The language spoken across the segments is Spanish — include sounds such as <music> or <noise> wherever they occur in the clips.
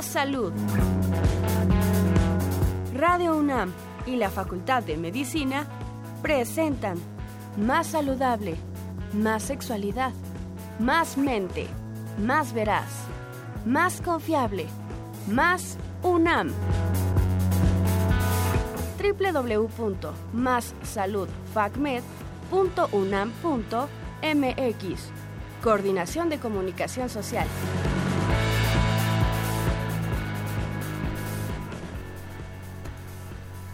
más salud. Radio UNAM y la Facultad de Medicina presentan Más saludable, más sexualidad, más mente, más veraz, más confiable, más UNAM www.massaludfacmed.unam.mx Coordinación de Comunicación Social.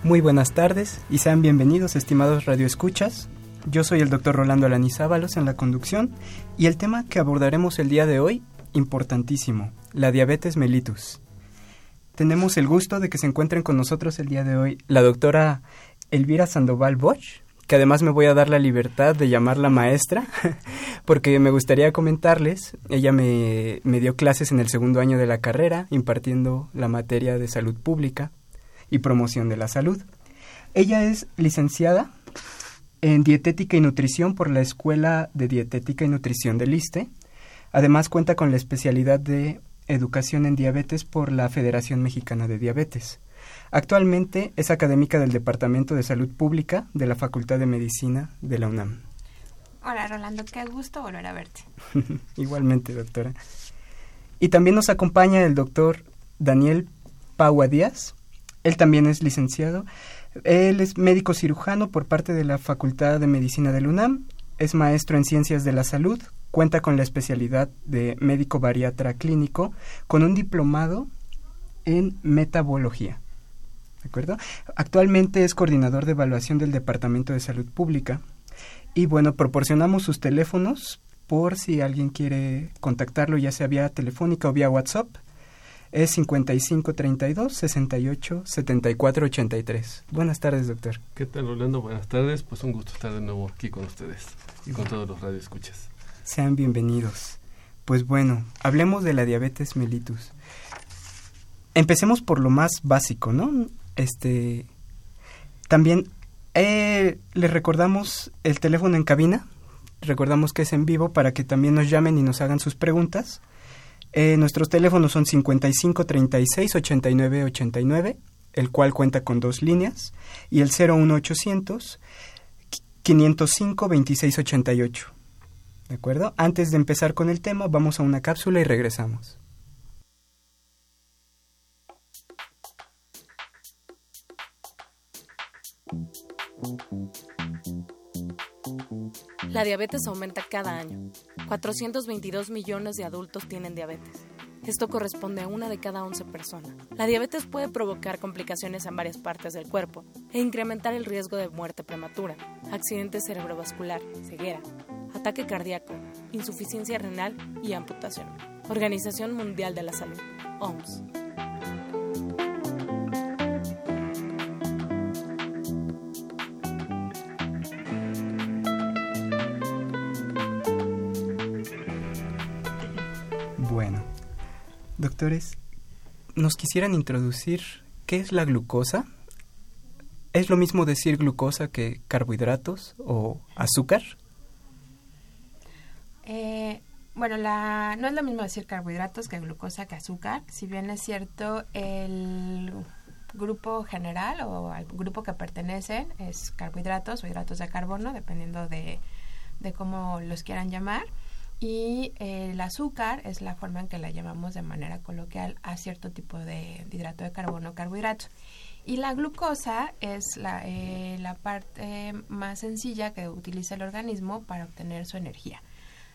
Muy buenas tardes y sean bienvenidos estimados radioescuchas. Yo soy el doctor Rolando Alanizábalos en la conducción y el tema que abordaremos el día de hoy, importantísimo, la diabetes mellitus tenemos el gusto de que se encuentren con nosotros el día de hoy la doctora Elvira Sandoval Bosch, que además me voy a dar la libertad de llamarla maestra, <laughs> porque me gustaría comentarles, ella me, me, dio clases en el segundo año de la carrera, impartiendo la materia de salud pública y promoción de la salud. Ella es licenciada en dietética y nutrición por la Escuela de Dietética y Nutrición del ISTE. Además cuenta con la especialidad de Educación en Diabetes por la Federación Mexicana de Diabetes. Actualmente es académica del Departamento de Salud Pública de la Facultad de Medicina de la UNAM. Hola Rolando, qué gusto volver a verte. <laughs> Igualmente, doctora. Y también nos acompaña el doctor Daniel Paua Díaz. Él también es licenciado. Él es médico cirujano por parte de la Facultad de Medicina de la UNAM. Es maestro en Ciencias de la Salud Cuenta con la especialidad de médico bariatra clínico con un diplomado en metabología. ¿De acuerdo? Actualmente es coordinador de evaluación del Departamento de Salud Pública. Y bueno, proporcionamos sus teléfonos por si alguien quiere contactarlo, ya sea vía telefónica o vía WhatsApp. Es 5532 68 74 83. Buenas tardes, doctor. ¿Qué tal, Rolando? Buenas tardes. Pues un gusto estar de nuevo aquí con ustedes y con todos los radioescuchas. Sean bienvenidos. Pues bueno, hablemos de la diabetes mellitus. Empecemos por lo más básico, ¿no? Este, también eh, les recordamos el teléfono en cabina. Recordamos que es en vivo para que también nos llamen y nos hagan sus preguntas. Eh, nuestros teléfonos son 55 36 89 89, el cual cuenta con dos líneas, y el 01800 505 26 88. ¿De acuerdo? Antes de empezar con el tema, vamos a una cápsula y regresamos. La diabetes aumenta cada año. 422 millones de adultos tienen diabetes. Esto corresponde a una de cada 11 personas. La diabetes puede provocar complicaciones en varias partes del cuerpo e incrementar el riesgo de muerte prematura, accidente cerebrovascular, ceguera, ataque cardíaco, insuficiencia renal y amputación. Organización Mundial de la Salud, OMS. Doctores, ¿nos quisieran introducir qué es la glucosa? ¿Es lo mismo decir glucosa que carbohidratos o azúcar? Eh, bueno, la, no es lo mismo decir carbohidratos que glucosa que azúcar. Si bien es cierto, el grupo general o al grupo que pertenecen es carbohidratos o hidratos de carbono, dependiendo de, de cómo los quieran llamar. Y el azúcar es la forma en que la llamamos de manera coloquial a cierto tipo de, hidrato de carbono carbohidrato. Y la glucosa es la, eh, la parte más sencilla que utiliza el organismo para obtener su energía.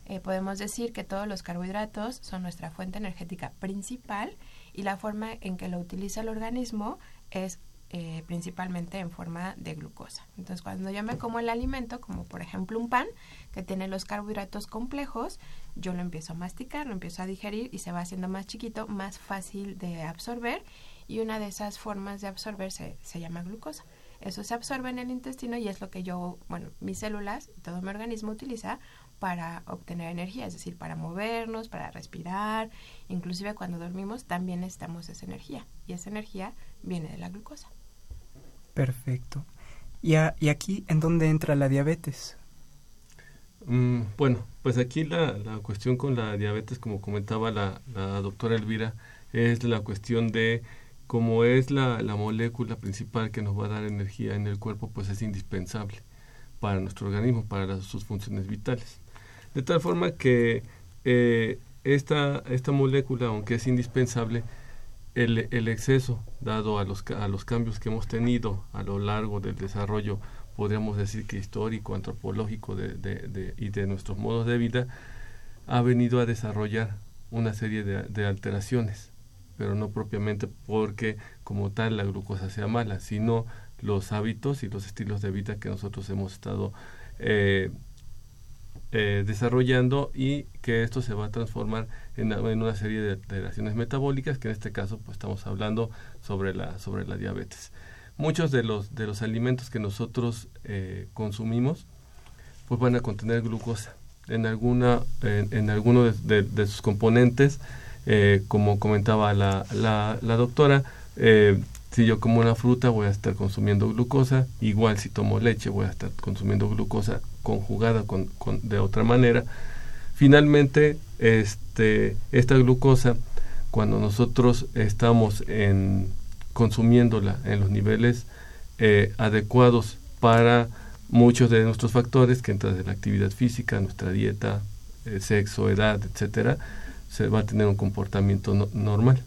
Eh, podemos decir que todos los carbohidratos son nuestra fuente energética principal y la forma en que lo utiliza el organismo es eh, principalmente en forma de glucosa. Entonces, cuando yo me como el alimento, como por ejemplo un pan, que tiene los carbohidratos complejos, yo lo empiezo a masticar, lo empiezo a digerir y se va haciendo más chiquito, más fácil de absorber y una de esas formas de absorber se, llama glucosa. Eso se absorbe en el intestino y es lo que yo, bueno, mis células y todo mi organismo utiliza para obtener energía, es decir, para movernos, para respirar, inclusive cuando dormimos también necesitamos esa energía y esa energía viene de la glucosa. Perfecto. ¿Y, aquí en dónde entra la diabetes? Mm, bueno, pues aquí la, la, cuestión con la diabetes, como comentaba la, la doctora Elvira, es la cuestión de cómo es la, la molécula principal que nos va a dar energía en el cuerpo, pues es indispensable para nuestro organismo, para sus funciones vitales. De tal forma que eh, esta, esta molécula, aunque es indispensable, el, exceso, dado a los, a los cambios que hemos tenido a lo largo del desarrollo, podríamos decir que histórico, antropológico de, y de nuestros modos de vida, ha venido a desarrollar una serie de, de, alteraciones, pero no propiamente porque como tal la glucosa sea mala, sino los hábitos y los estilos de vida que nosotros hemos estado eh, eh, desarrollando y que esto se va a transformar en, una serie de alteraciones metabólicas que en este caso pues estamos hablando sobre la sobre la diabetes. Muchos de los de los alimentos que nosotros eh, consumimos pues van a contener glucosa. En alguna en, en alguno de, sus componentes eh, como comentaba la, la doctora si yo como una fruta voy a estar consumiendo glucosa igual si tomo leche voy a estar consumiendo glucosa conjugada con, de otra manera. Finalmente, este, esta glucosa, cuando nosotros estamos en, consumiéndola en los niveles eh, adecuados para muchos de nuestros factores, que entran de la actividad física, nuestra dieta, eh, sexo, edad, etcétera, se va a tener un comportamiento normal.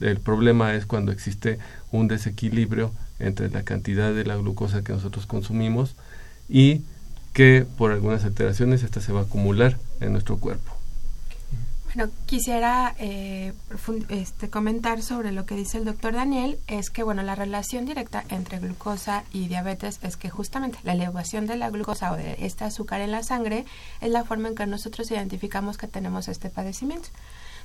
El problema es cuando existe un desequilibrio entre la cantidad de la glucosa que nosotros consumimos y que por algunas alteraciones esta se va a acumular en nuestro cuerpo. Bueno, quisiera eh, este, comentar sobre lo que dice el doctor Daniel, es que bueno, la relación directa entre glucosa y diabetes es que justamente la elevación de la glucosa o de este azúcar en la sangre es la forma en que nosotros identificamos que tenemos este padecimiento.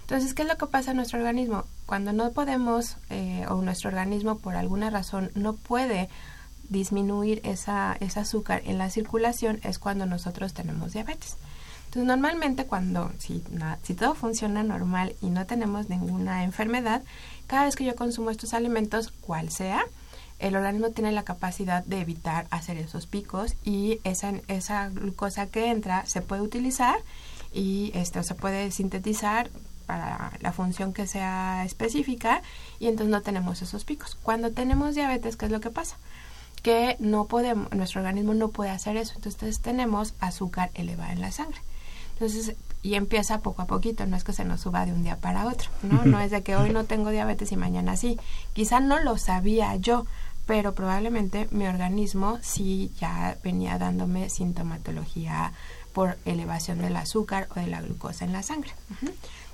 Entonces, ¿qué es lo que pasa en nuestro organismo? Cuando no podemos eh, o nuestro organismo por alguna razón no puede disminuir esa, ese azúcar en la circulación es cuando nosotros tenemos diabetes. Entonces, normalmente cuando, si, si todo funciona normal y no tenemos ninguna enfermedad, cada vez que yo consumo estos alimentos, cual sea, el organismo tiene la capacidad de evitar hacer esos picos y esa, esa glucosa que entra se puede utilizar y esto se puede sintetizar para la función que sea específica y entonces no tenemos esos picos. Cuando tenemos diabetes, ¿qué es lo que pasa? que no podemos, nuestro organismo no puede hacer eso. Entonces tenemos azúcar elevada en la sangre. Entonces, y empieza poco a poquito, no es que se nos suba de un día para otro, ¿no? <laughs> No es de que hoy no tengo diabetes y mañana sí. Quizá no lo sabía yo, pero probablemente mi organismo sí ya venía dándome sintomatología por elevación del azúcar o de la glucosa en la sangre.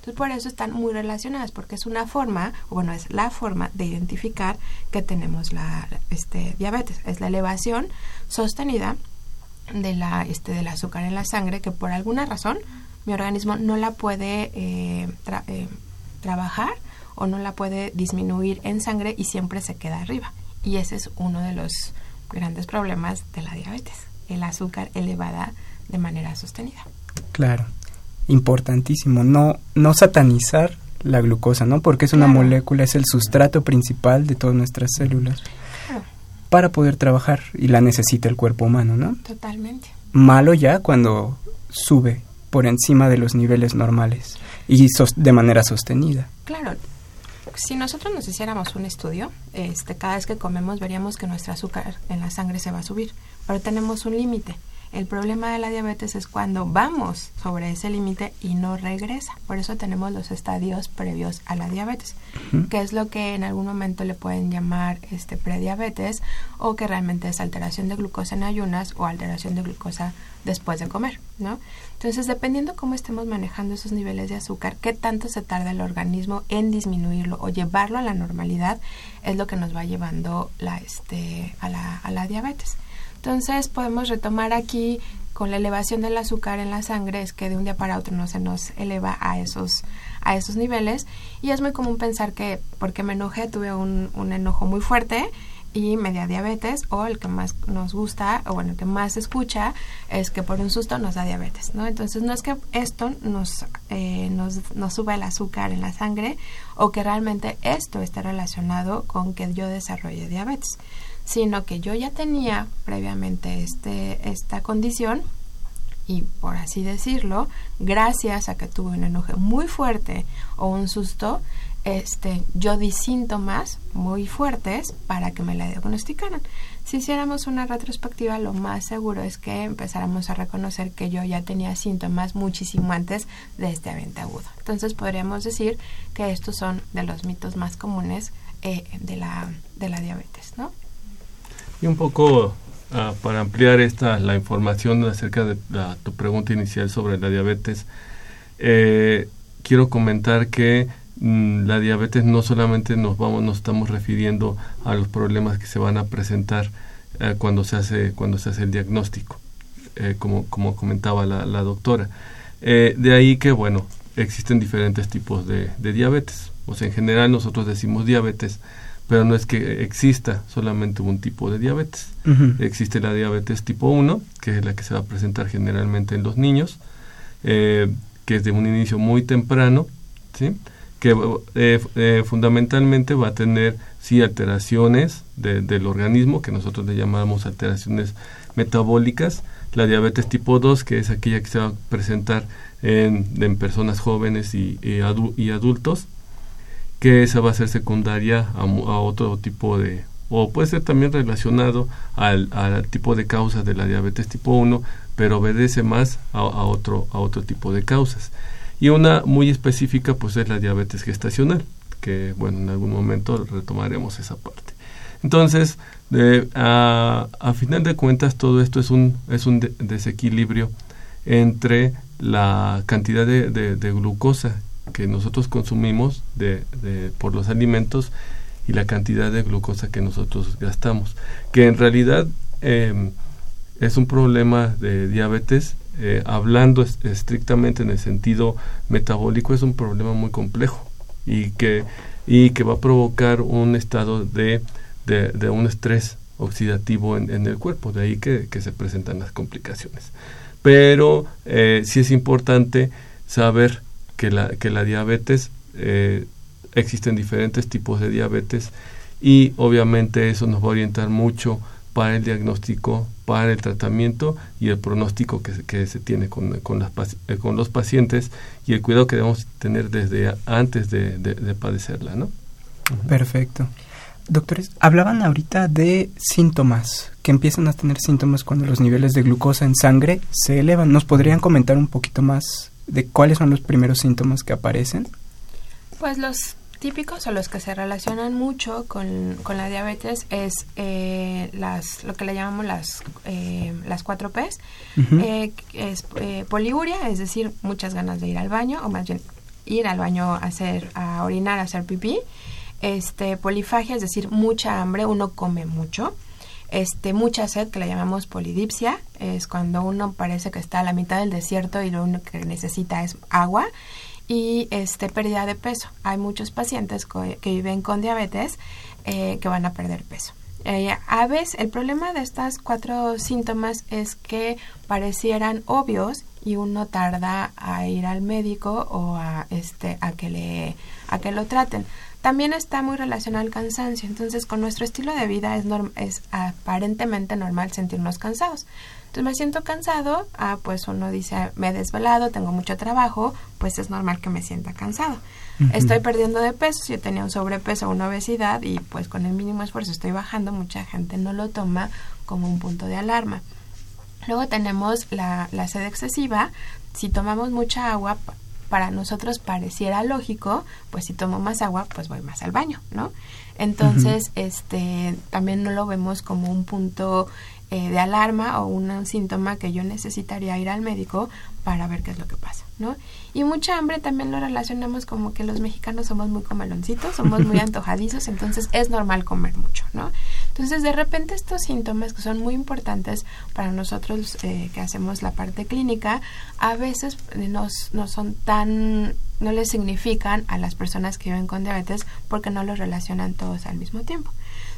Entonces, por eso están muy relacionadas, porque es una forma, bueno, es la forma de identificar que tenemos la este, diabetes. Es la elevación sostenida de la, este, del azúcar en la sangre, que por alguna razón mi organismo no la puede eh, eh, trabajar o no la puede disminuir en sangre y siempre se queda arriba. Y ese es uno de los grandes problemas de la diabetes, el azúcar elevada de manera sostenida. Claro importantísimo, no, no satanizar la glucosa, ¿no? Porque es una molécula, es el sustrato principal de todas nuestras células para poder trabajar y la necesita el cuerpo humano, ¿no? Totalmente. Malo ya cuando sube por encima de los niveles normales y de manera sostenida. Claro. Si nosotros nos hiciéramos un estudio, este, cada vez que comemos veríamos que nuestro azúcar en la sangre se va a subir, pero tenemos un límite. El problema de la diabetes es cuando vamos sobre ese límite y no regresa. Por eso tenemos los estadios previos a la diabetes, que es lo que en algún momento le pueden llamar este prediabetes o que realmente es alteración de glucosa en ayunas o alteración de glucosa después de comer, ¿no? Entonces, dependiendo cómo estemos manejando esos niveles de azúcar, qué tanto se tarda el organismo en disminuirlo o llevarlo a la normalidad, es lo que nos va llevando la, este, a, la, a la diabetes. Entonces podemos retomar aquí con la elevación del azúcar en la sangre es que de un día para otro no se nos eleva a esos a esos niveles. Y es muy común pensar que porque me enojé tuve un, un enojo muy fuerte y media diabetes o el que más nos gusta o bueno el que más escucha es que por un susto nos da diabetes no entonces no es que esto nos eh, nos, nos suba el azúcar en la sangre o que realmente esto esté relacionado con que yo desarrolle diabetes sino que yo ya tenía previamente este, esta condición y por así decirlo, gracias a que tuve un enojo muy fuerte o un susto, este, yo di síntomas muy fuertes para que me la diagnosticaran. Si hiciéramos una retrospectiva, lo más seguro es que empezáramos a reconocer que yo ya tenía síntomas muchísimo antes de este evento agudo. Entonces podríamos decir que estos son de los mitos más comunes eh, de, la, de la diabetes, ¿no? Y un poco ah, para ampliar esta la información acerca de tu pregunta inicial sobre la diabetes, eh, quiero comentar que Mm, la diabetes no solamente nos vamos nos estamos refiriendo a los problemas que se van a presentar eh, cuando se hace cuando se hace el diagnóstico eh, como como comentaba la, la doctora. De ahí que bueno existen diferentes tipos de, diabetes. En general nosotros decimos diabetes pero no es que exista solamente un tipo de diabetes. Existe la diabetes tipo 1 que es la que se va a presentar generalmente en los niños que es de un inicio muy temprano ¿sí? que eh, eh, fundamentalmente va a tener sí alteraciones del organismo que nosotros le llamamos alteraciones metabólicas. La diabetes tipo 2 que es aquella que se va a presentar en, en personas jóvenes y, y, adultos que esa va a ser secundaria a, otro tipo de o puede ser también relacionado al, tipo de causas de la diabetes tipo 1 pero obedece más a, otro a otro tipo de causas y una muy específica pues es la diabetes gestacional, que bueno, en algún momento retomaremos esa parte. Entonces, a, final de cuentas, todo esto es un, es un desequilibrio entre la cantidad de, glucosa que nosotros consumimos de, por los alimentos y la cantidad de glucosa que nosotros gastamos, que en realidad eh, es un problema de diabetes eh, hablando estrictamente en el sentido metabólico, es un problema muy complejo y que, y que va a provocar un estado de, de, un estrés oxidativo en, el cuerpo, de ahí que, se presentan las complicaciones. Pero eh, sí es importante saber que la, que la diabetes, eh, existen diferentes tipos de diabetes y obviamente eso nos va a orientar mucho para el diagnóstico, para el tratamiento y el pronóstico que, que se tiene con, con, las, eh, con, los pacientes y el cuidado que debemos tener desde antes de, de, padecerla, ¿no? Perfecto. Doctores, hablaban ahorita de síntomas, que empiezan a tener síntomas cuando los niveles de glucosa en sangre se elevan. ¿Nos podrían comentar un poquito más de cuáles son los primeros síntomas que aparecen? Pues los típicos o los que se relacionan mucho con, con la diabetes es eh, las lo que le llamamos las eh, las cuatro P's. Eh, es poliuria es decir muchas ganas de ir al baño o más bien ir al baño a hacer a orinar a hacer pipí. Este polifagia es decir mucha hambre uno come mucho este mucha sed que le llamamos polidipsia es cuando uno parece que está a la mitad del desierto y lo único que necesita es agua y este pérdida de peso. Hay muchos pacientes que viven con diabetes eh, que van a perder peso. Eh, a veces el problema de estas cuatro síntomas es que parecieran obvios y uno tarda a ir al médico o a este a que le a que lo traten. También está muy relacionado al cansancio, entonces con nuestro estilo de vida es es aparentemente normal sentirnos cansados. Entonces me siento cansado, ah, pues uno dice, me he desvelado, tengo mucho trabajo, pues es normal que me sienta cansado. Estoy perdiendo de peso, si yo tenía un sobrepeso o una obesidad y pues con el mínimo esfuerzo estoy bajando, mucha gente no lo toma como un punto de alarma. Luego tenemos la, la sed excesiva. Si tomamos mucha agua, para nosotros pareciera lógico, pues si tomo más agua, pues voy más al baño, ¿no? Entonces, este, también no lo vemos como un punto eh, de alarma o un síntoma que yo necesitaría ir al médico para ver qué es lo que pasa, ¿no? Y mucha hambre también lo relacionamos como que los mexicanos somos muy comeloncitos, somos muy <laughs> antojadizos, entonces es normal comer mucho, ¿no? Entonces de repente estos síntomas que son muy importantes para nosotros eh, que hacemos la parte clínica, a veces nos, no son tan, no les significan a las personas que viven con diabetes porque no los relacionan todos al mismo tiempo.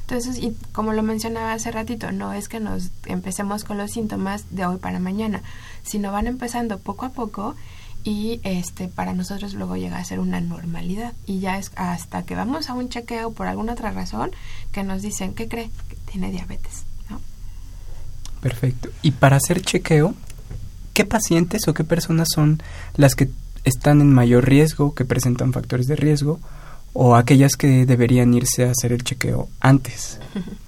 Entonces, y como lo mencionaba hace ratito, no es que nos empecemos con los síntomas de hoy para mañana, sino van empezando poco a poco y este para nosotros luego llega a ser una normalidad. Y ya es hasta que vamos a un chequeo por alguna otra razón que nos dicen que cree que tiene diabetes ¿no? perfecto. Y para hacer chequeo qué pacientes o qué personas son las que están en mayor riesgo que presentan factores de riesgo o aquellas que deberían irse a hacer el chequeo antes? <laughs>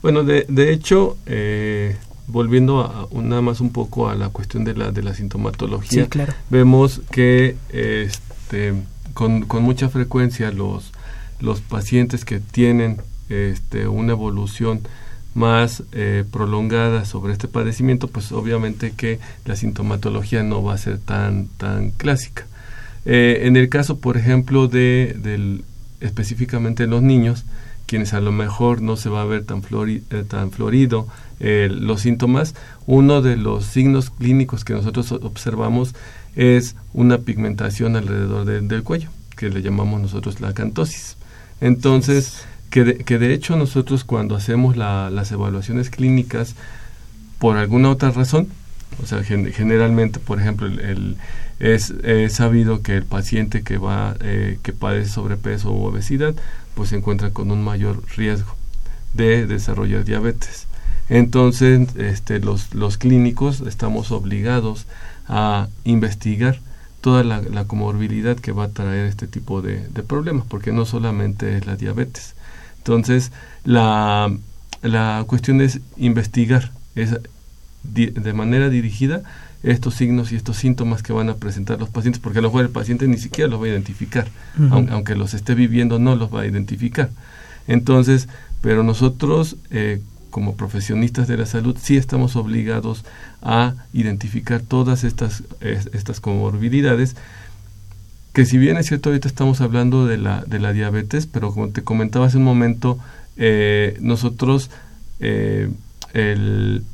Bueno, de, de hecho, eh, volviendo a, nada más un poco a la cuestión de la, de la sintomatología, claro. vemos que este, con, con mucha frecuencia los, los pacientes que tienen este, una evolución más eh, prolongada sobre este padecimiento, pues obviamente que la sintomatología no va a ser tan, tan clásica. Eh, en el caso, por ejemplo, de del, específicamente en los niños, quienes a lo mejor no se va a ver tan, flori, eh, tan florido los síntomas, uno de los signos clínicos que nosotros observamos es una pigmentación alrededor del cuello, que le llamamos nosotros la cantosis. Entonces, que de, que de hecho nosotros cuando hacemos las evaluaciones clínicas, por alguna otra razón, o sea, generalmente, por ejemplo, el, es, sabido que el paciente que va eh, que padece sobrepeso u obesidad, pues se encuentra con un mayor riesgo de desarrollar diabetes. Entonces, este, los, los clínicos estamos obligados a investigar toda la, comorbilidad que va a traer este tipo de, problemas, porque no solamente es la diabetes. Entonces, la, la cuestión es investigar es, de manera dirigida estos signos y estos síntomas que van a presentar los pacientes, porque a lo mejor el paciente ni siquiera los va a identificar, aunque, los esté viviendo no los va a identificar. Entonces, pero nosotros eh, como profesionistas de la salud sí estamos obligados a identificar todas estas, estas comorbilidades que si bien es cierto ahorita estamos hablando de la, de la diabetes, pero como te comentaba hace un momento, eh, nosotros eh, el,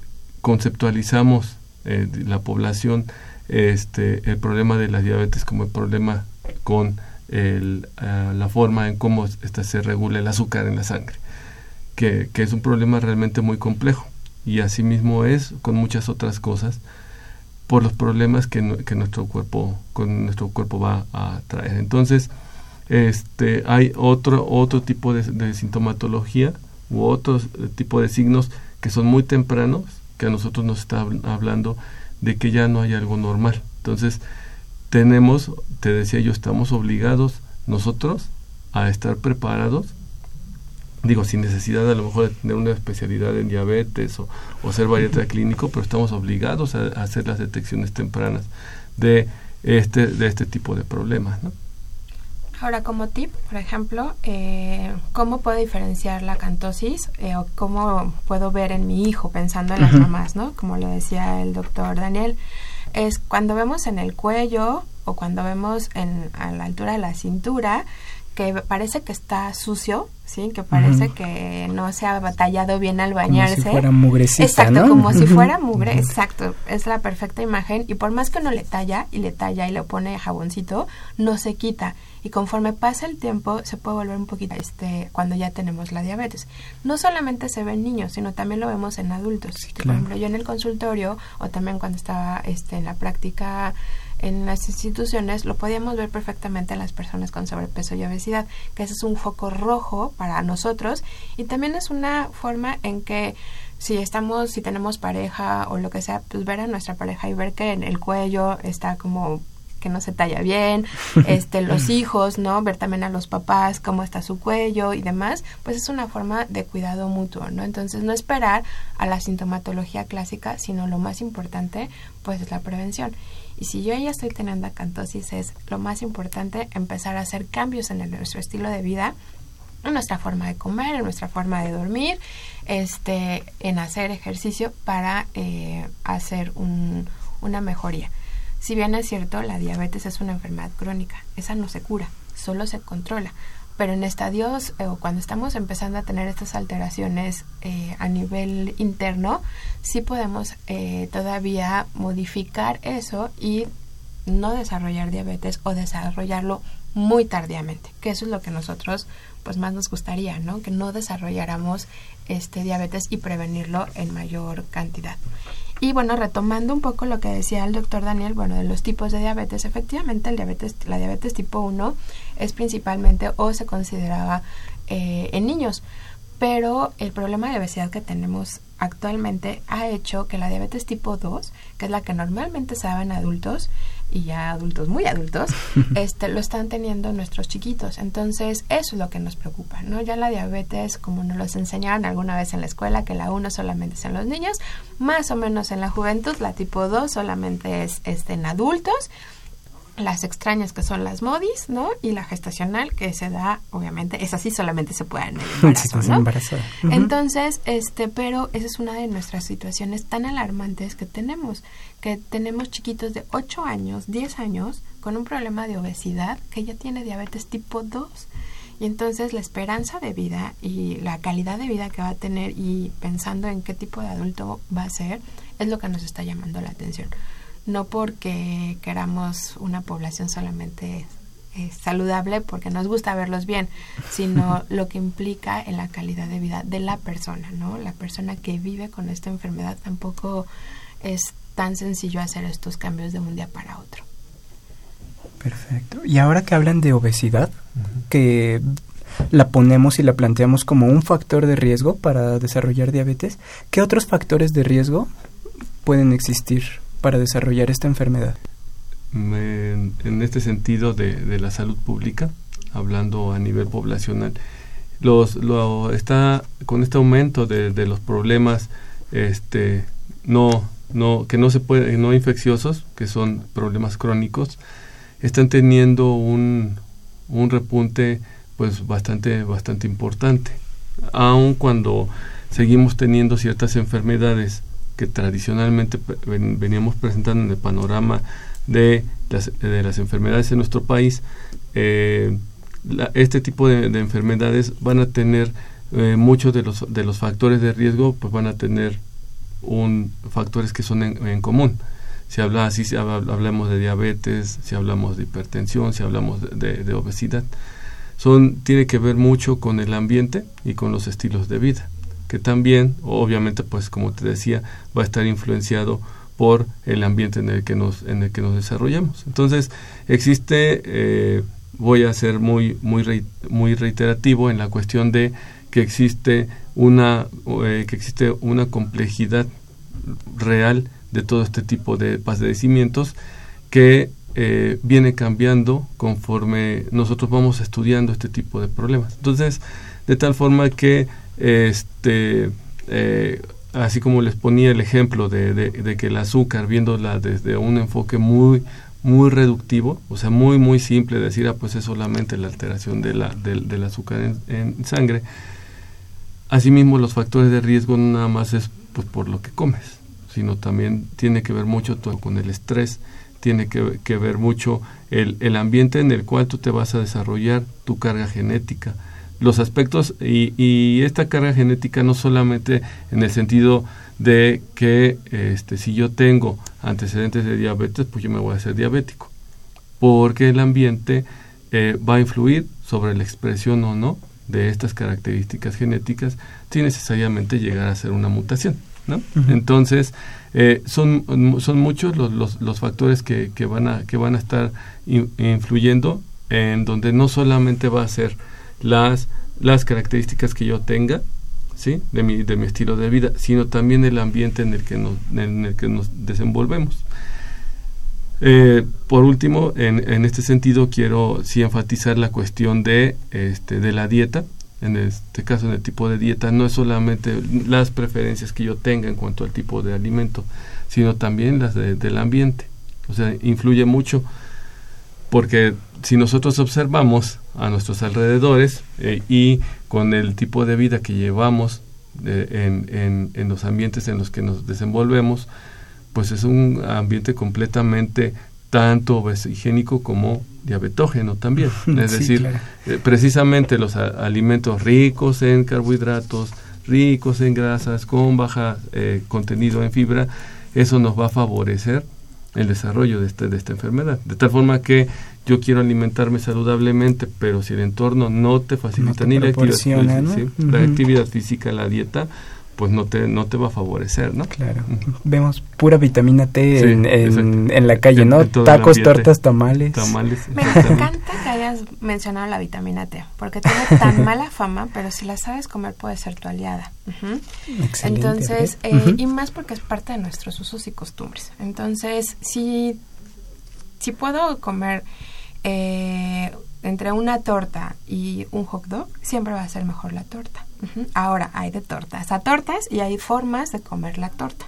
conceptualizamos eh, la población este, el problema de la diabetes como el problema con el, la forma en cómo esta se regula el azúcar en la sangre que, que es un problema realmente muy complejo. Y asimismo es con muchas otras cosas por los problemas que, que nuestro cuerpo con nuestro cuerpo va a traer. Entonces este hay otro otro tipo de, sintomatología u otro tipo de signos que son muy tempranos que a nosotros nos está hablando de que ya no hay algo normal entonces tenemos te decía yo estamos obligados nosotros a estar preparados digo, sin necesidad a lo mejor de tener una especialidad en diabetes o, o ser bariatra clínico, pero estamos obligados a, hacer las detecciones tempranas de este, de este tipo de problemas, ¿no? Ahora, como tip, por ejemplo, eh, ¿cómo puedo diferenciar la cantosis eh, o cómo puedo ver en mi hijo pensando en las mamás, ¿no? Como lo decía el doctor Daniel, es cuando vemos en el cuello o cuando vemos en, a la altura de la cintura, que parece que está sucio, ¿sí? Que parece que no se ha batallado bien al bañarse. Como si fuera mugrecita, Exacto, como si fuera mugre, exacto. Es la perfecta imagen y por más que uno le talla y le talla y le pone jaboncito, no se quita. Y conforme pasa el tiempo se puede volver un poquito este cuando ya tenemos la diabetes. No solamente se ve en niños, sino también lo vemos en adultos. Por ejemplo, yo en el consultorio o también cuando estaba este en la práctica en las instituciones lo podíamos ver perfectamente en las personas con sobrepeso y obesidad, que ese es un foco rojo para nosotros y también es una forma en que si estamos, si tenemos pareja o lo que sea, pues ver a nuestra pareja y ver que en el cuello está como que no se talla bien, <laughs> este, los hijos, ¿no? Ver también a los papás cómo está su cuello y demás, pues es una forma de cuidado mutuo, ¿no? Entonces no esperar a la sintomatología clásica, sino lo más importante, pues es la prevención. Y si yo ya estoy teniendo acantosis, es lo más importante empezar a hacer cambios en nuestro estilo de vida, en nuestra forma de comer, en nuestra forma de dormir, este, en hacer ejercicio para eh, hacer un, una mejoría. Si bien es cierto, la diabetes es una enfermedad crónica, esa no se cura, solo se controla pero en estadios eh, o cuando estamos empezando a tener estas alteraciones eh, a nivel interno, sí podemos eh, todavía modificar eso y no desarrollar diabetes o desarrollarlo muy tardíamente, que eso es lo que nosotros pues más nos gustaría, ¿no? Que no desarrolláramos este diabetes y prevenirlo en mayor cantidad. Y bueno, retomando un poco lo que decía el doctor Daniel, bueno, de los tipos de diabetes, efectivamente el diabetes, la diabetes tipo 1 es principalmente o se consideraba eh, en niños, pero el problema de obesidad que tenemos actualmente ha hecho que la diabetes tipo 2, que es la que normalmente se da en adultos, y ya adultos muy adultos, <laughs> este, lo están teniendo nuestros chiquitos. Entonces, eso es lo que nos preocupa, ¿no? Ya la diabetes, como nos los enseñaron alguna vez en la escuela, que la 1 solamente es en los niños, más o menos en la juventud, la tipo 2 solamente es este, en adultos, las extrañas que son las modis, ¿no? Y la gestacional que se da, obviamente, es así solamente se puede en el embarazo, ¿no? Entonces, este, pero esa es una de nuestras situaciones tan alarmantes que tenemos, que tenemos chiquitos de 8 años, 10 años con un problema de obesidad que ya tiene diabetes tipo 2. Y entonces la esperanza de vida y la calidad de vida que va a tener y pensando en qué tipo de adulto va a ser, es lo que nos está llamando la atención no porque queramos una población solamente eh, saludable, porque nos gusta verlos bien, sino <laughs> lo que implica en la calidad de vida de la persona, ¿no? La persona que vive con esta enfermedad tampoco es tan sencillo hacer estos cambios de un día para otro. Perfecto. Y ahora que hablan de obesidad, que la ponemos y la planteamos como un factor de riesgo para desarrollar diabetes, ¿qué otros factores de riesgo pueden existir para desarrollar esta enfermedad? En, este sentido de, la salud pública, hablando a nivel poblacional, los, lo, está con este aumento de, los problemas este, no, que no se pueden, no infecciosos, que son problemas crónicos, están teniendo un, un repunte pues bastante, bastante importante. Aun cuando seguimos teniendo ciertas enfermedades que tradicionalmente veníamos presentando en el panorama de las, de las enfermedades en nuestro país, eh, este tipo de, enfermedades van a tener eh, muchos de los, de los factores de riesgo, pues van a tener un, factores que son en, común. Si habla si hablamos de diabetes, si hablamos de hipertensión, si hablamos de, de obesidad, son, tiene que ver mucho con el ambiente y con los estilos de vida que también, obviamente, pues como te decía, va a estar influenciado por el ambiente en el que nos, en el que nos desarrollamos. Entonces, existe, eh, voy a ser muy, muy, muy reiterativo en la cuestión de que existe una, eh, que existe una complejidad real de todo este tipo de padecimientos que eh, viene cambiando conforme nosotros vamos estudiando este tipo de problemas. Entonces, de tal forma que este, eh, así como les ponía el ejemplo de, que el azúcar, viéndola desde un enfoque muy, muy reductivo, o sea, muy, muy simple, decir, ah, pues es solamente la alteración del azúcar en, sangre. Asimismo, los factores de riesgo no nada más es pues, por lo que comes, sino también tiene que ver mucho con el estrés, tiene que, que ver mucho el, el ambiente en el cual tú te vas a desarrollar, tu carga genética, los aspectos y, esta carga genética no solamente en el sentido de que este, si yo tengo antecedentes de diabetes, pues yo me voy a hacer diabético, porque el ambiente eh, va a influir sobre la expresión o no de estas características genéticas sin necesariamente llegar a ser una mutación. ¿no? Entonces, eh, son, son muchos los, los, los factores que, que, van a, que van a estar influyendo en donde no solamente va a ser las, las características que yo tenga, ¿sí? De mi, de mi estilo de vida, sino también el ambiente en el que nos, en el que nos desenvolvemos. Eh, por último, en, en, este sentido quiero sí enfatizar la cuestión de, este, de la dieta. En este caso, en el tipo de dieta, no es solamente las preferencias que yo tenga en cuanto al tipo de alimento, sino también las del ambiente. O sea, influye mucho porque si nosotros observamos a nuestros alrededores eh, y con el tipo de vida que llevamos eh, en, en, los ambientes en los que nos desenvolvemos, pues es un ambiente completamente tanto higiénico como diabetógeno también. <laughs> Es decir, eh, precisamente los alimentos ricos en carbohidratos, ricos en grasas, con baja contenido en fibra, eso nos va a favorecer el desarrollo de, este, de esta enfermedad. De tal forma que yo quiero alimentarme saludablemente, pero si el entorno no te facilita ni la actividad, física, la actividad física, la dieta, pues no te no te va a favorecer, ¿no? Claro. Vemos pura vitamina T en, en, la calle, ¿no? Tacos, tortas, tamales. Tamales. Me encanta hayas mencionado la vitamina T, porque tiene tan <laughs> mala fama, pero si la sabes comer puede ser tu aliada. Entonces, eh, y más porque es parte de nuestros usos y costumbres. Entonces, si si puedo comer eh, entre una torta y un hot dog, siempre va a ser mejor la torta. Ahora, hay de tortas a tortas y hay formas de comer la torta.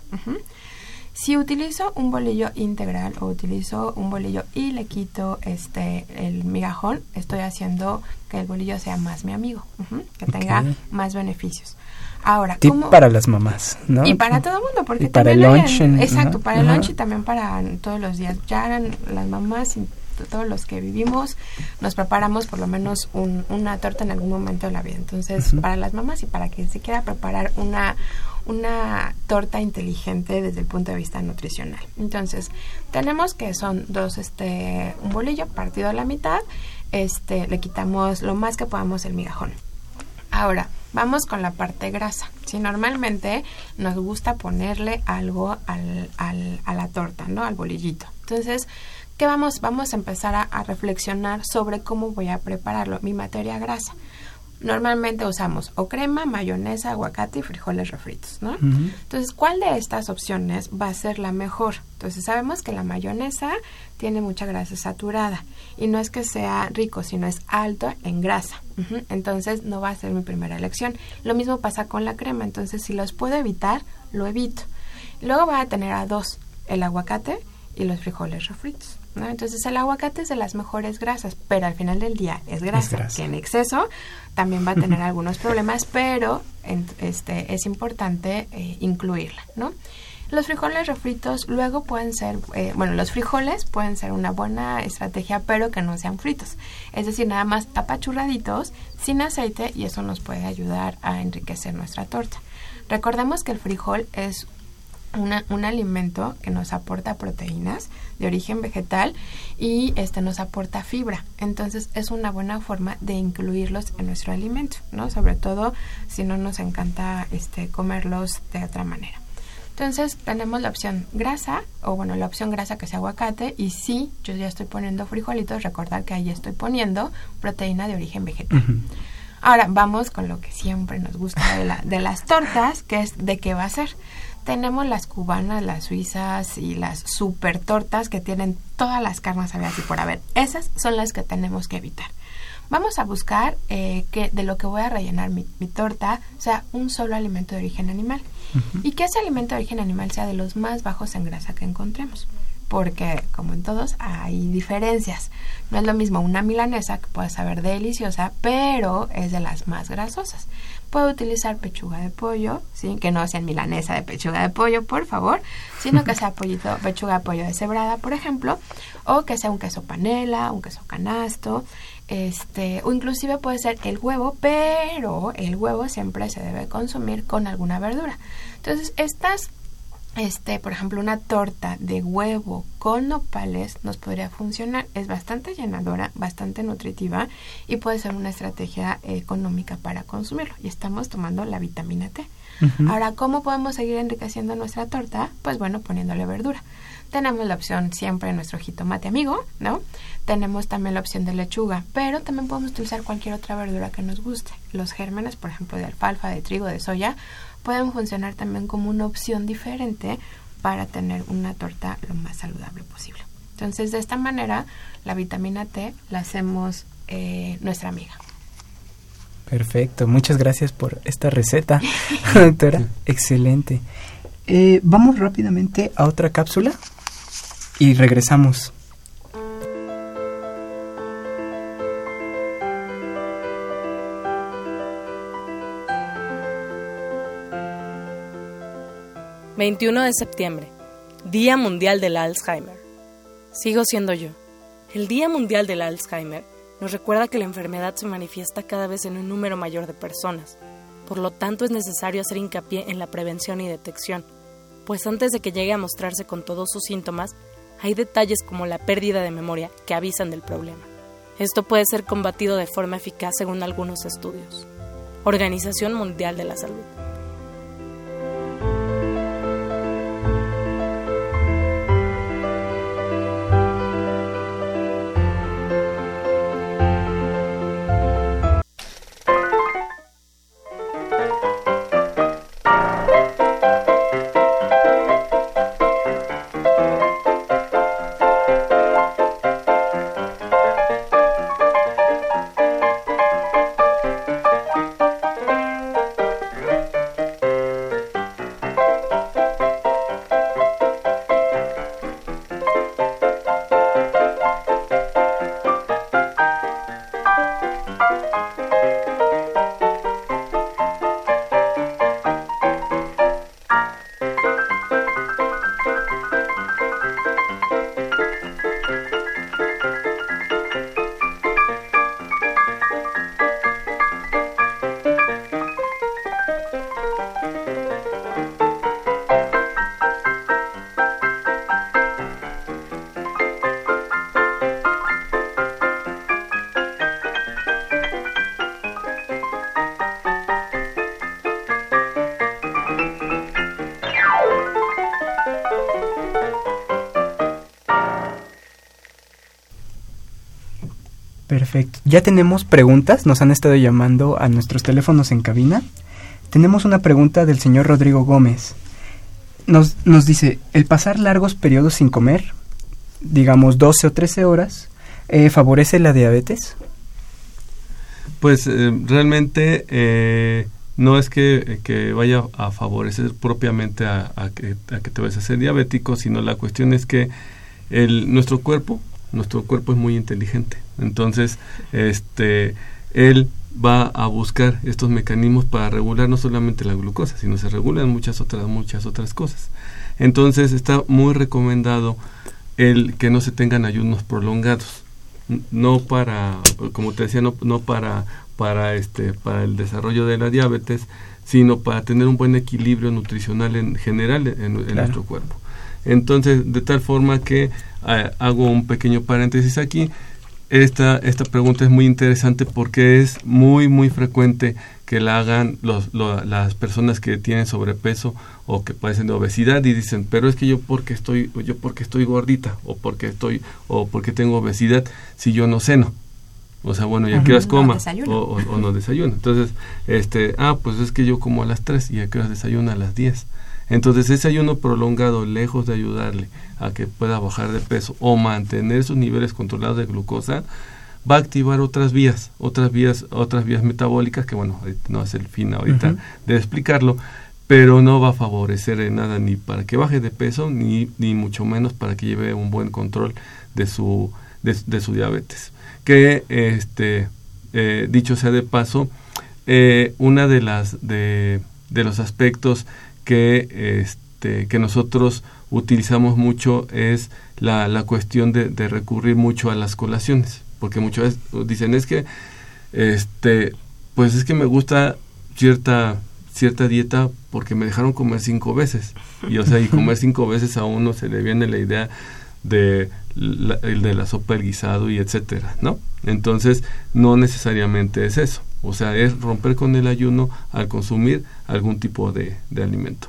Si utilizo un bolillo integral o utilizo un bolillo y le quito este el migajón, estoy haciendo que el bolillo sea más mi amigo, que tenga más beneficios. Ahora, Tip para las mamás, ¿no? Y para todo el mundo, porque para el lunch. exacto, para el lunch y también para todos los días. Ya las mamás todos los que vivimos nos preparamos por lo menos una torta en algún momento de la vida. Entonces, para las mamás y para quien se quiera preparar una una torta inteligente desde el punto de vista nutricional. Entonces, tenemos que son dos este un bolillo partido a la mitad, este le quitamos lo más que podamos el migajón. Ahora, vamos con la parte grasa. Si normalmente nos gusta ponerle algo al, al, a la torta, ¿no? Al bolillito. Entonces, ¿qué vamos? Vamos a empezar a, reflexionar sobre cómo voy a prepararlo, mi materia grasa. Normalmente usamos o crema, mayonesa, aguacate y frijoles refritos, ¿no? Entonces, ¿cuál de estas opciones va a ser la mejor? Entonces, sabemos que la mayonesa tiene mucha grasa saturada y no es que sea rico, sino es alto en grasa. Entonces, no va a ser mi primera elección. Lo mismo pasa con la crema, entonces si los puedo evitar, lo evito. Luego va a tener a dos, el aguacate y los frijoles refritos. ¿No? Entonces el aguacate es de las mejores grasas, pero al final del día es grasa, que en exceso también va a tener <laughs> algunos problemas, pero este es importante eh, incluirla, ¿no? Los frijoles refritos luego pueden ser, eh, bueno, los frijoles pueden ser una buena estrategia, pero que no sean fritos. Es decir, nada más apachurraditos, sin aceite, y eso nos puede ayudar a enriquecer nuestra torta. Recordemos que el frijol es un alimento que nos aporta proteínas de origen vegetal y este nos aporta fibra. Entonces es una buena forma de incluirlos en nuestro alimento, ¿no? Sobre todo si no nos encanta este comerlos de otra manera. Entonces tenemos la opción grasa, o bueno, la opción grasa que sea aguacate, y si yo ya estoy poniendo frijolitos, recordar que ahí estoy poniendo proteína de origen vegetal. Ahora vamos con lo que siempre nos gusta de, la, de las tortas, que es de qué va a ser tenemos las cubanas, las suizas y las super tortas que tienen todas las carnes abiertas y por haber. Esas son las que tenemos que evitar. Vamos a buscar eh, que de lo que voy a rellenar mi, torta sea un solo alimento de origen animal. Y que ese alimento de origen animal sea de los más bajos en grasa que encontremos. Porque, como en todos, hay diferencias. No es lo mismo una milanesa que puede saber deliciosa, pero es de las más grasosas. Puedo utilizar pechuga de pollo, ¿sí? que no sea milanesa de pechuga de pollo, por favor, sino que sea <laughs> pollito, pechuga de pollo deshebrada, por ejemplo, o que sea un queso panela, un queso canasto, este, o inclusive puede ser el huevo, pero el huevo siempre se debe consumir con alguna verdura. Entonces, estas este, por ejemplo, una torta de huevo con nopales nos podría funcionar. Es bastante llenadora, bastante nutritiva y puede ser una estrategia económica para consumirlo. Y estamos tomando la vitamina T. Ahora, ¿cómo podemos seguir enriqueciendo nuestra torta? Pues bueno, poniéndole verdura. Tenemos la opción siempre de nuestro jitomate amigo, ¿no? Tenemos también la opción de lechuga, pero también podemos utilizar cualquier otra verdura que nos guste. Los gérmenes, por ejemplo, de alfalfa, de trigo, de soya, pueden funcionar también como una opción diferente para tener una torta lo más saludable posible. Entonces, de esta manera, la vitamina T la hacemos eh, nuestra amiga. Perfecto, muchas gracias por esta receta, <laughs> doctora. Excelente. Eh, vamos rápidamente a otra cápsula y regresamos. 21 de septiembre, Día Mundial del Alzheimer. Sigo siendo yo. El Día Mundial del Alzheimer nos recuerda que la enfermedad se manifiesta cada vez en un número mayor de personas. Por lo tanto, es necesario hacer hincapié en la prevención y detección, pues antes de que llegue a mostrarse con todos sus síntomas, hay detalles como la pérdida de memoria que avisan del problema. Esto puede ser combatido de forma eficaz según algunos estudios. Organización Mundial de la Salud. Música Ya tenemos preguntas, nos han estado llamando a nuestros teléfonos en cabina. Tenemos una pregunta del señor Rodrigo Gómez. Nos, nos dice, ¿el pasar largos periodos sin comer, digamos 12 o 13 horas, eh, favorece la diabetes? Pues eh, realmente eh, no es que, vaya a favorecer propiamente a, que, a, que, te vayas a ser diabético, sino la cuestión es que nuestro cuerpo, nuestro cuerpo es muy inteligente. Entonces, este, él va a buscar estos mecanismos para regular no solamente la glucosa, sino se regulan muchas otras, muchas otras cosas. Entonces, está muy recomendado el que no se tengan ayunos prolongados no para como te decía no, no para para este para el desarrollo de la diabetes sino para tener un buen equilibrio nutricional en general en, en claro. nuestro cuerpo entonces de tal forma que eh, hago un pequeño paréntesis aquí esta esta pregunta es muy interesante porque es muy muy frecuente que la hagan los, lo, las personas que tienen sobrepeso o que padecen de obesidad y dicen, pero es que yo porque estoy yo porque estoy gordita o porque estoy o porque tengo obesidad si yo no ceno. O sea, bueno, ya -huh. quieras coma no o, o, o, no desayuno. Entonces, este, ah, pues es que yo como a las 3 y a qué horas desayuno a las 10. Entonces, ese ayuno prolongado, lejos de ayudarle a que pueda bajar de peso o mantener sus niveles controlados de glucosa, va a activar otras vías, otras vías, otras vías metabólicas que bueno, no es el fin ahorita uh -huh. de explicarlo, pero no va a favorecer en nada ni para que baje de peso ni, ni mucho menos para que lleve un buen control de su de, de su diabetes. Que este eh, dicho sea de paso, eh, una de las de, de los aspectos que este que nosotros utilizamos mucho es la, la cuestión de, de recurrir mucho a las colaciones porque muchas veces dicen es que este pues es que me gusta cierta cierta dieta porque me dejaron comer cinco veces y o sea y comer cinco <laughs> veces a uno se le viene la idea de la, el de la sopa el guisado y etcétera no entonces no necesariamente es eso o sea es romper con el ayuno al consumir algún tipo de, alimento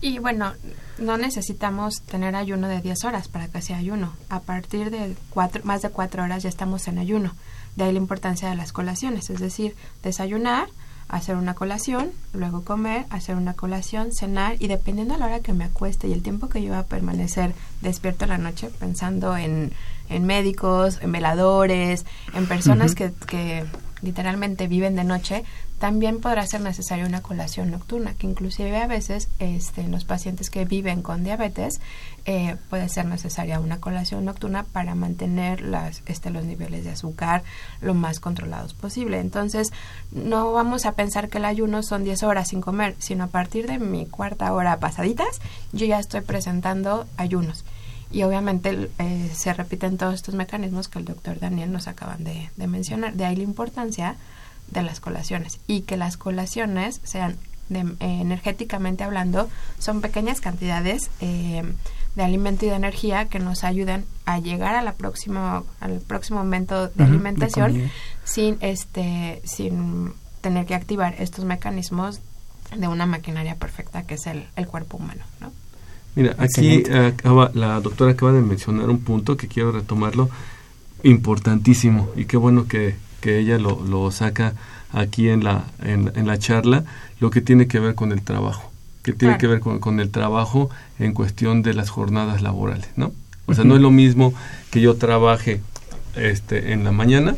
y bueno no necesitamos tener ayuno de 10 horas para que sea ayuno. A partir de cuatro, más de 4 horas ya estamos en ayuno. De ahí la importancia de las colaciones, es decir, desayunar, hacer una colación, luego comer, hacer una colación, cenar y dependiendo a la hora que me acueste y el tiempo que yo va a permanecer despierto la noche pensando en, en médicos, en veladores, en personas uh -huh. que, que literalmente viven de noche, también podrá ser necesaria una colación nocturna, que inclusive a veces este, en los pacientes que viven con diabetes eh, puede ser necesaria una colación nocturna para mantener las, este, los niveles de azúcar lo más controlados posible. Entonces, no vamos a pensar que el ayuno son 10 horas sin comer, sino a partir de mi cuarta hora pasaditas, yo ya estoy presentando ayunos. Y obviamente eh, se repiten todos estos mecanismos que el doctor Daniel nos acaban de, de mencionar. De ahí la importancia de las colaciones y que las colaciones sean de, eh, energéticamente hablando son pequeñas cantidades eh, de alimento y de energía que nos ayudan a llegar a la próxima, al próximo momento de uh -huh, alimentación de sin este sin tener que activar estos mecanismos de una maquinaria perfecta que es el, el cuerpo humano ¿no? Mira, aquí acaba, la doctora acaba de mencionar un punto que quiero retomarlo importantísimo y qué bueno que, que ella lo, lo saca aquí en la, en, en, la charla, lo que tiene que ver con el trabajo, que tiene claro. que ver con, con, el trabajo en cuestión de las jornadas laborales, ¿no? O sea, uh -huh. no es lo mismo que yo trabaje este, en la mañana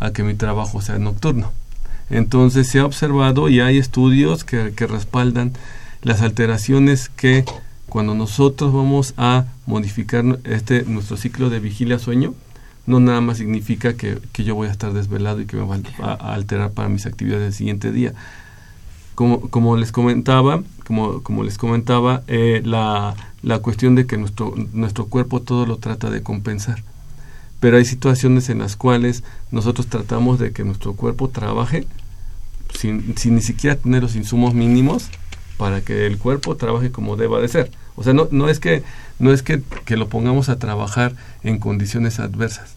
a que mi trabajo sea nocturno. Entonces se ha observado y hay estudios que, que respaldan las alteraciones que cuando nosotros vamos a modificar este nuestro ciclo de vigilia sueño, no nada más significa que, que, yo voy a estar desvelado y que me va a, a, alterar para mis actividades del siguiente día. Como, como les comentaba, como, como les comentaba, eh, la, la cuestión de que nuestro, nuestro cuerpo todo lo trata de compensar. Pero hay situaciones en las cuales nosotros tratamos de que nuestro cuerpo trabaje sin, sin ni siquiera tener los insumos mínimos para que el cuerpo trabaje como deba de ser. O sea, no, no es que no es que, que lo pongamos a trabajar en condiciones adversas,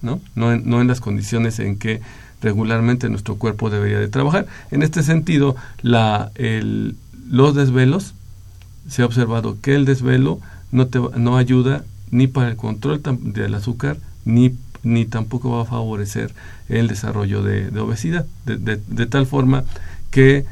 ¿no? No en, no en las condiciones en que regularmente nuestro cuerpo debería de trabajar. En este sentido, la, el, los desvelos, se ha observado que el desvelo no, te, no ayuda ni para el control del azúcar, ni ni tampoco va a favorecer el desarrollo de, obesidad. De, tal forma que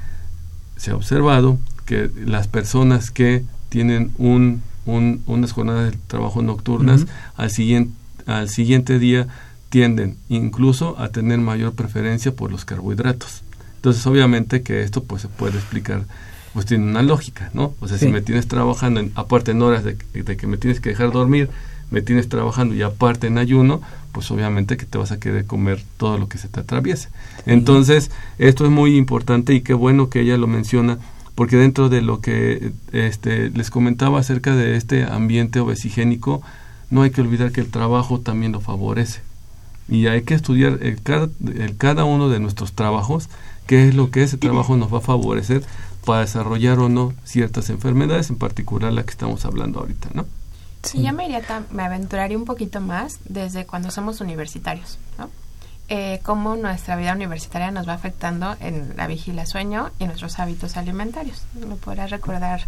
se ha observado que las personas que tienen un, unas jornadas de trabajo nocturnas al, siguiente, al siguiente día tienden incluso a tener mayor preferencia por los carbohidratos. Entonces, obviamente que esto pues se puede explicar, pues tiene una lógica, ¿no? O sea, si me tienes trabajando, en, aparte en horas de, que me tienes que dejar dormir, me tienes trabajando y aparte en ayuno, pues obviamente que te vas a querer comer todo lo que se te atraviese. Entonces, esto es muy importante y qué bueno que ella lo menciona, porque dentro de lo que este, les comentaba acerca de este ambiente obesigénico, no hay que olvidar que el trabajo también lo favorece. Y hay que estudiar cada, el cada uno de nuestros trabajos qué es lo que ese trabajo nos va a favorecer para desarrollar o no ciertas enfermedades, en particular la que estamos hablando ahorita, ¿no? Sí, yo me, iría me aventuraría un poquito más desde cuando somos universitarios, ¿no? Eh, cómo nuestra vida universitaria nos va afectando en la vigilia sueño y nuestros hábitos alimentarios. Lo podrás recordar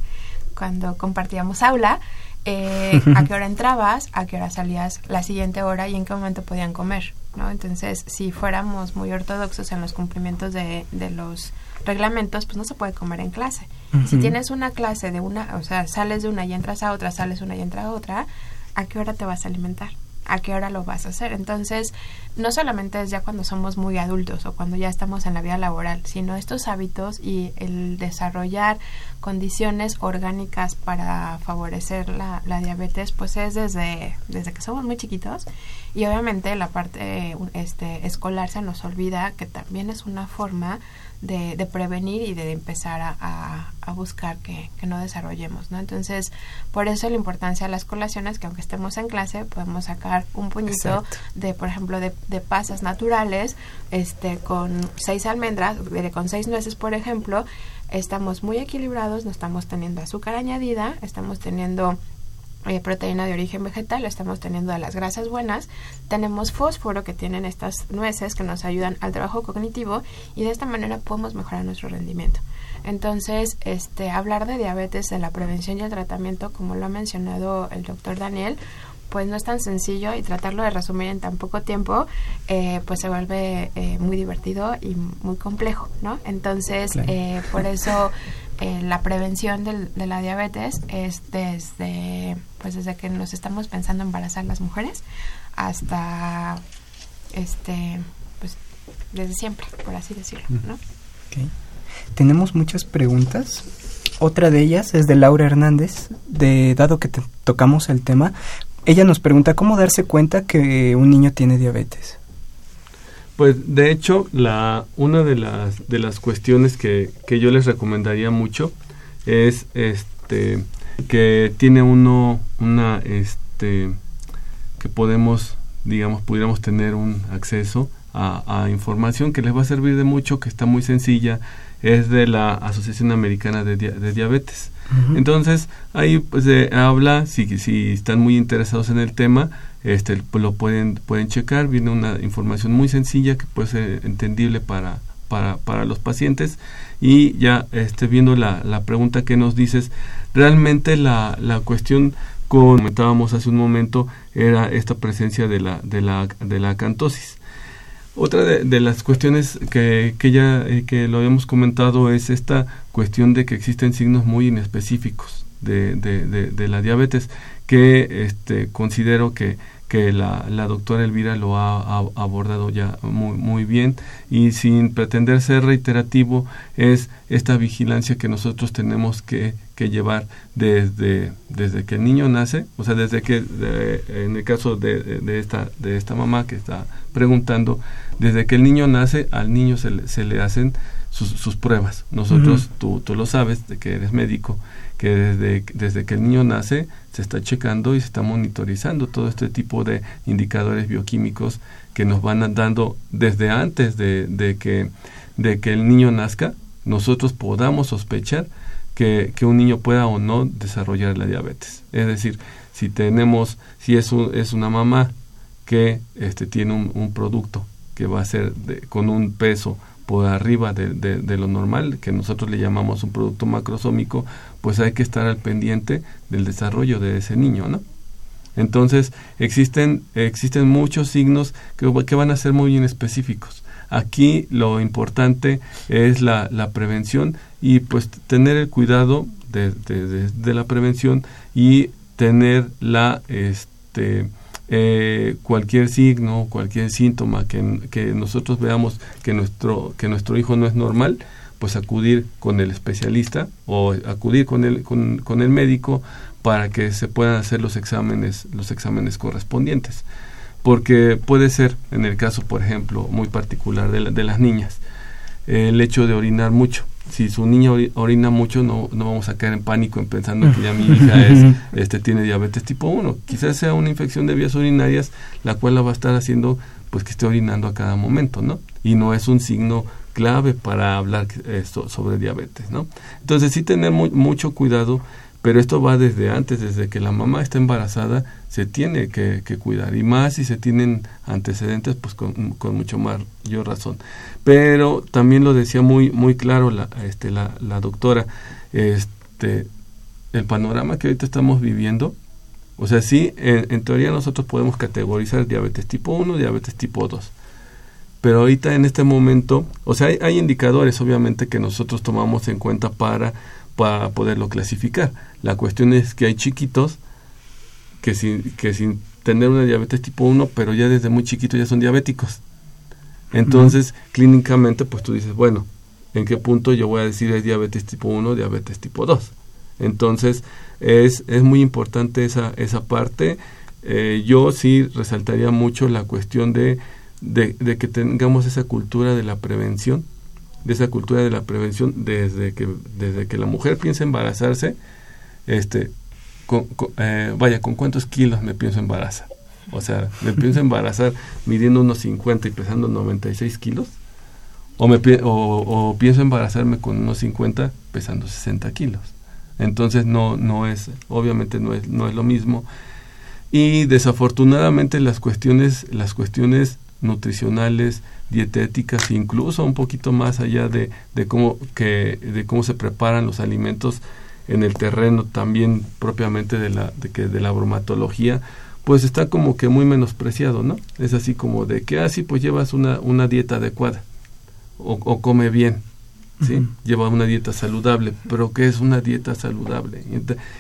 cuando compartíamos aula, eh, <laughs> a qué hora entrabas, a qué hora salías la siguiente hora y en qué momento podían comer. ¿no? Entonces, si fuéramos muy ortodoxos en los cumplimientos de, de los reglamentos, pues no se puede comer en clase. Si tienes una clase de una, o sea, sales de una y entras a otra, sales una y entras a otra, ¿a qué hora te vas a alimentar? ¿A qué hora lo vas a hacer? Entonces, no solamente es ya cuando somos muy adultos o cuando ya estamos en la vida laboral, sino estos hábitos y el desarrollar condiciones orgánicas para favorecer la, diabetes, pues es desde, desde que somos muy chiquitos y obviamente la parte este, escolar se nos olvida que también es una forma de, de prevenir y de empezar a, a, buscar que, que, no desarrollemos, ¿no? Entonces, por eso la importancia de las colaciones, que aunque estemos en clase, podemos sacar un puñito de, por ejemplo, de, de, pasas naturales, este, con seis almendras, con seis nueces, por ejemplo, estamos muy equilibrados, no estamos teniendo azúcar añadida, estamos teniendo eh, proteína de origen vegetal, estamos teniendo de las grasas buenas, tenemos fósforo que tienen estas nueces que nos ayudan al trabajo cognitivo y de esta manera podemos mejorar nuestro rendimiento. Entonces, este, hablar de diabetes, de la prevención y el tratamiento, como lo ha mencionado el doctor Daniel, pues no es tan sencillo y tratarlo de resumir en tan poco tiempo, eh, pues se vuelve eh, muy divertido y muy complejo, ¿no? Entonces, por eso <laughs> la prevención de la diabetes es desde pues desde que nos estamos pensando embarazar las mujeres hasta este pues desde siempre por así decirlo ¿no? tenemos muchas preguntas. Otra de ellas es de Laura Hernández de dado que tocamos el tema ella nos pregunta cómo darse cuenta que un niño tiene diabetes pues de hecho la una de las de las cuestiones que, que yo les recomendaría mucho es este que tiene uno una este que podemos digamos pudiéramos tener un acceso a, información que les va a servir de mucho que está muy sencilla es de la Asociación Americana de, Diabetes entonces ahí pues se habla si, si están muy interesados en el tema este lo pueden pueden checar. Viene una información muy sencilla que puede ser entendible para para, para los pacientes. Y ya este viendo la, la pregunta que nos dices Realmente la, la cuestión, como comentábamos hace un momento, era esta presencia de la, de la, de la acantosis. Otra de, las cuestiones que, que ya eh, que lo habíamos comentado es esta cuestión de que existen signos muy inespecíficos de, de, la diabetes que este, considero que que la, la doctora Elvira lo ha, abordado ya muy, muy bien y sin pretender ser reiterativo es esta vigilancia que nosotros tenemos que, que llevar desde, desde que el niño nace, o sea, desde que, en el caso de, de, esta, de esta mamá que está preguntando, desde que el niño nace, al niño se le, se le hacen sus, sus pruebas. Nosotros, tú, tú lo sabes, de que eres médico, que desde, desde que el niño nace se está checando y se está monitorizando todo este tipo de indicadores bioquímicos que nos van dando desde antes de, de que, de que el niño nazca, nosotros podamos sospechar que, que, un niño pueda o no desarrollar la diabetes. Es decir, si tenemos, si es, es una mamá que este, tiene un, un producto que va a ser de, con un peso por arriba de, de, lo normal, que nosotros le llamamos un producto macrosómico, pues hay que estar al pendiente del desarrollo de ese niño, ¿no? Entonces, existen, existen muchos signos que, que van a ser muy específicos. Aquí lo importante es la, la prevención y pues tener el cuidado de, la prevención y tener la este eh, cualquier signo cualquier síntoma que, que, nosotros veamos que nuestro que nuestro hijo no es normal pues acudir con el especialista o acudir con el con, con el médico para que se puedan hacer los exámenes los exámenes correspondientes porque puede ser, en el caso, por ejemplo, muy particular de, de las niñas, el hecho de orinar mucho. Si su niña orina mucho, no, no vamos a caer en pánico en pensando que ya mi hija es, <laughs> este, tiene diabetes tipo 1. Quizás sea una infección de vías urinarias, la cual la va a estar haciendo pues que esté orinando a cada momento, ¿no? Y no es un signo clave para hablar esto, sobre diabetes, ¿no? Entonces sí tener mucho cuidado pero esto va desde antes, desde que la mamá está embarazada, se tiene que, cuidar. Y más si se tienen antecedentes, pues con, mucho más yo razón. Pero también lo decía muy, muy claro la, este, la, la doctora, este, el panorama que ahorita estamos viviendo, o sea, sí, en, teoría nosotros podemos categorizar diabetes tipo 1, diabetes tipo 2. Pero ahorita en este momento, o sea, hay indicadores obviamente que nosotros tomamos en cuenta para, para poderlo clasificar la cuestión es que hay chiquitos que sin, que sin tener una diabetes tipo 1, pero ya desde muy chiquitos ya son diabéticos. Entonces, clínicamente, pues tú dices, bueno, ¿en qué punto yo voy a decir es diabetes tipo 1 o diabetes tipo 2? Entonces, es, es muy importante esa, esa parte. Eh, yo sí resaltaría mucho la cuestión de, de, de, que tengamos esa cultura de la prevención, de esa cultura de la prevención desde que, desde que la mujer piensa embarazarse, este, eh, vaya, ¿con cuántos kilos me pienso embarazar? O sea, ¿me pienso embarazar midiendo unos 50 y pesando 96 kilos? O, me, o, pienso embarazarme con unos 50 pesando 60 kilos. Entonces no, no es, obviamente no es, no es lo mismo. Y desafortunadamente las cuestiones, las cuestiones nutricionales, dietéticas, incluso un poquito más allá de, de, cómo, que, de cómo se preparan los alimentos, en el terreno también propiamente de la, de que, de la bromatología, pues está como que muy menospreciado, ¿no? Es así como de que, así ah, pues llevas una, una dieta adecuada o, come bien, ¿sí? Lleva una dieta saludable, pero ¿qué es una dieta saludable?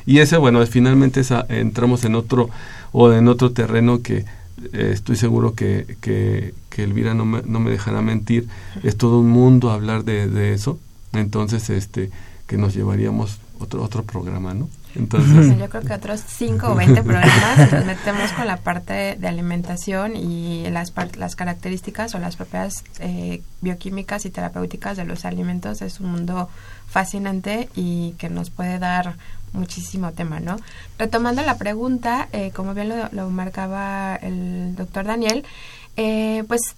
Y ese, bueno, finalmente esa, entramos en otro, o en otro terreno que estoy seguro que, que, que Elvira no me, no me dejará mentir, es todo un mundo hablar de, de eso, entonces, este, que nos llevaríamos otro, otro programa, ¿no? Entonces, yo creo que otros 5 o 20 programas nos metemos con la parte de alimentación y las, las características o las propiedades eh, bioquímicas y terapéuticas de los alimentos. Es un mundo fascinante y que nos puede dar muchísimo tema, ¿no? Retomando la pregunta, eh, como bien lo, marcaba el doctor Daniel, eh, pues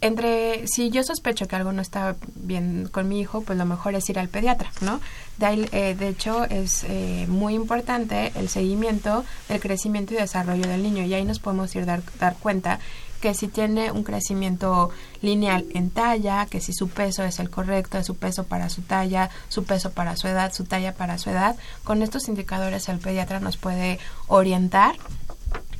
entre si yo sospecho que algo no está bien con mi hijo, pues lo mejor es ir al pediatra, ¿no? De, eh, de hecho, es eh, muy importante el seguimiento del crecimiento y desarrollo del niño y ahí nos podemos ir dar, dar cuenta que si tiene un crecimiento lineal en talla, que si su peso es el correcto, es su peso para su talla, su peso para su edad, su talla para su edad, con estos indicadores el pediatra nos puede orientar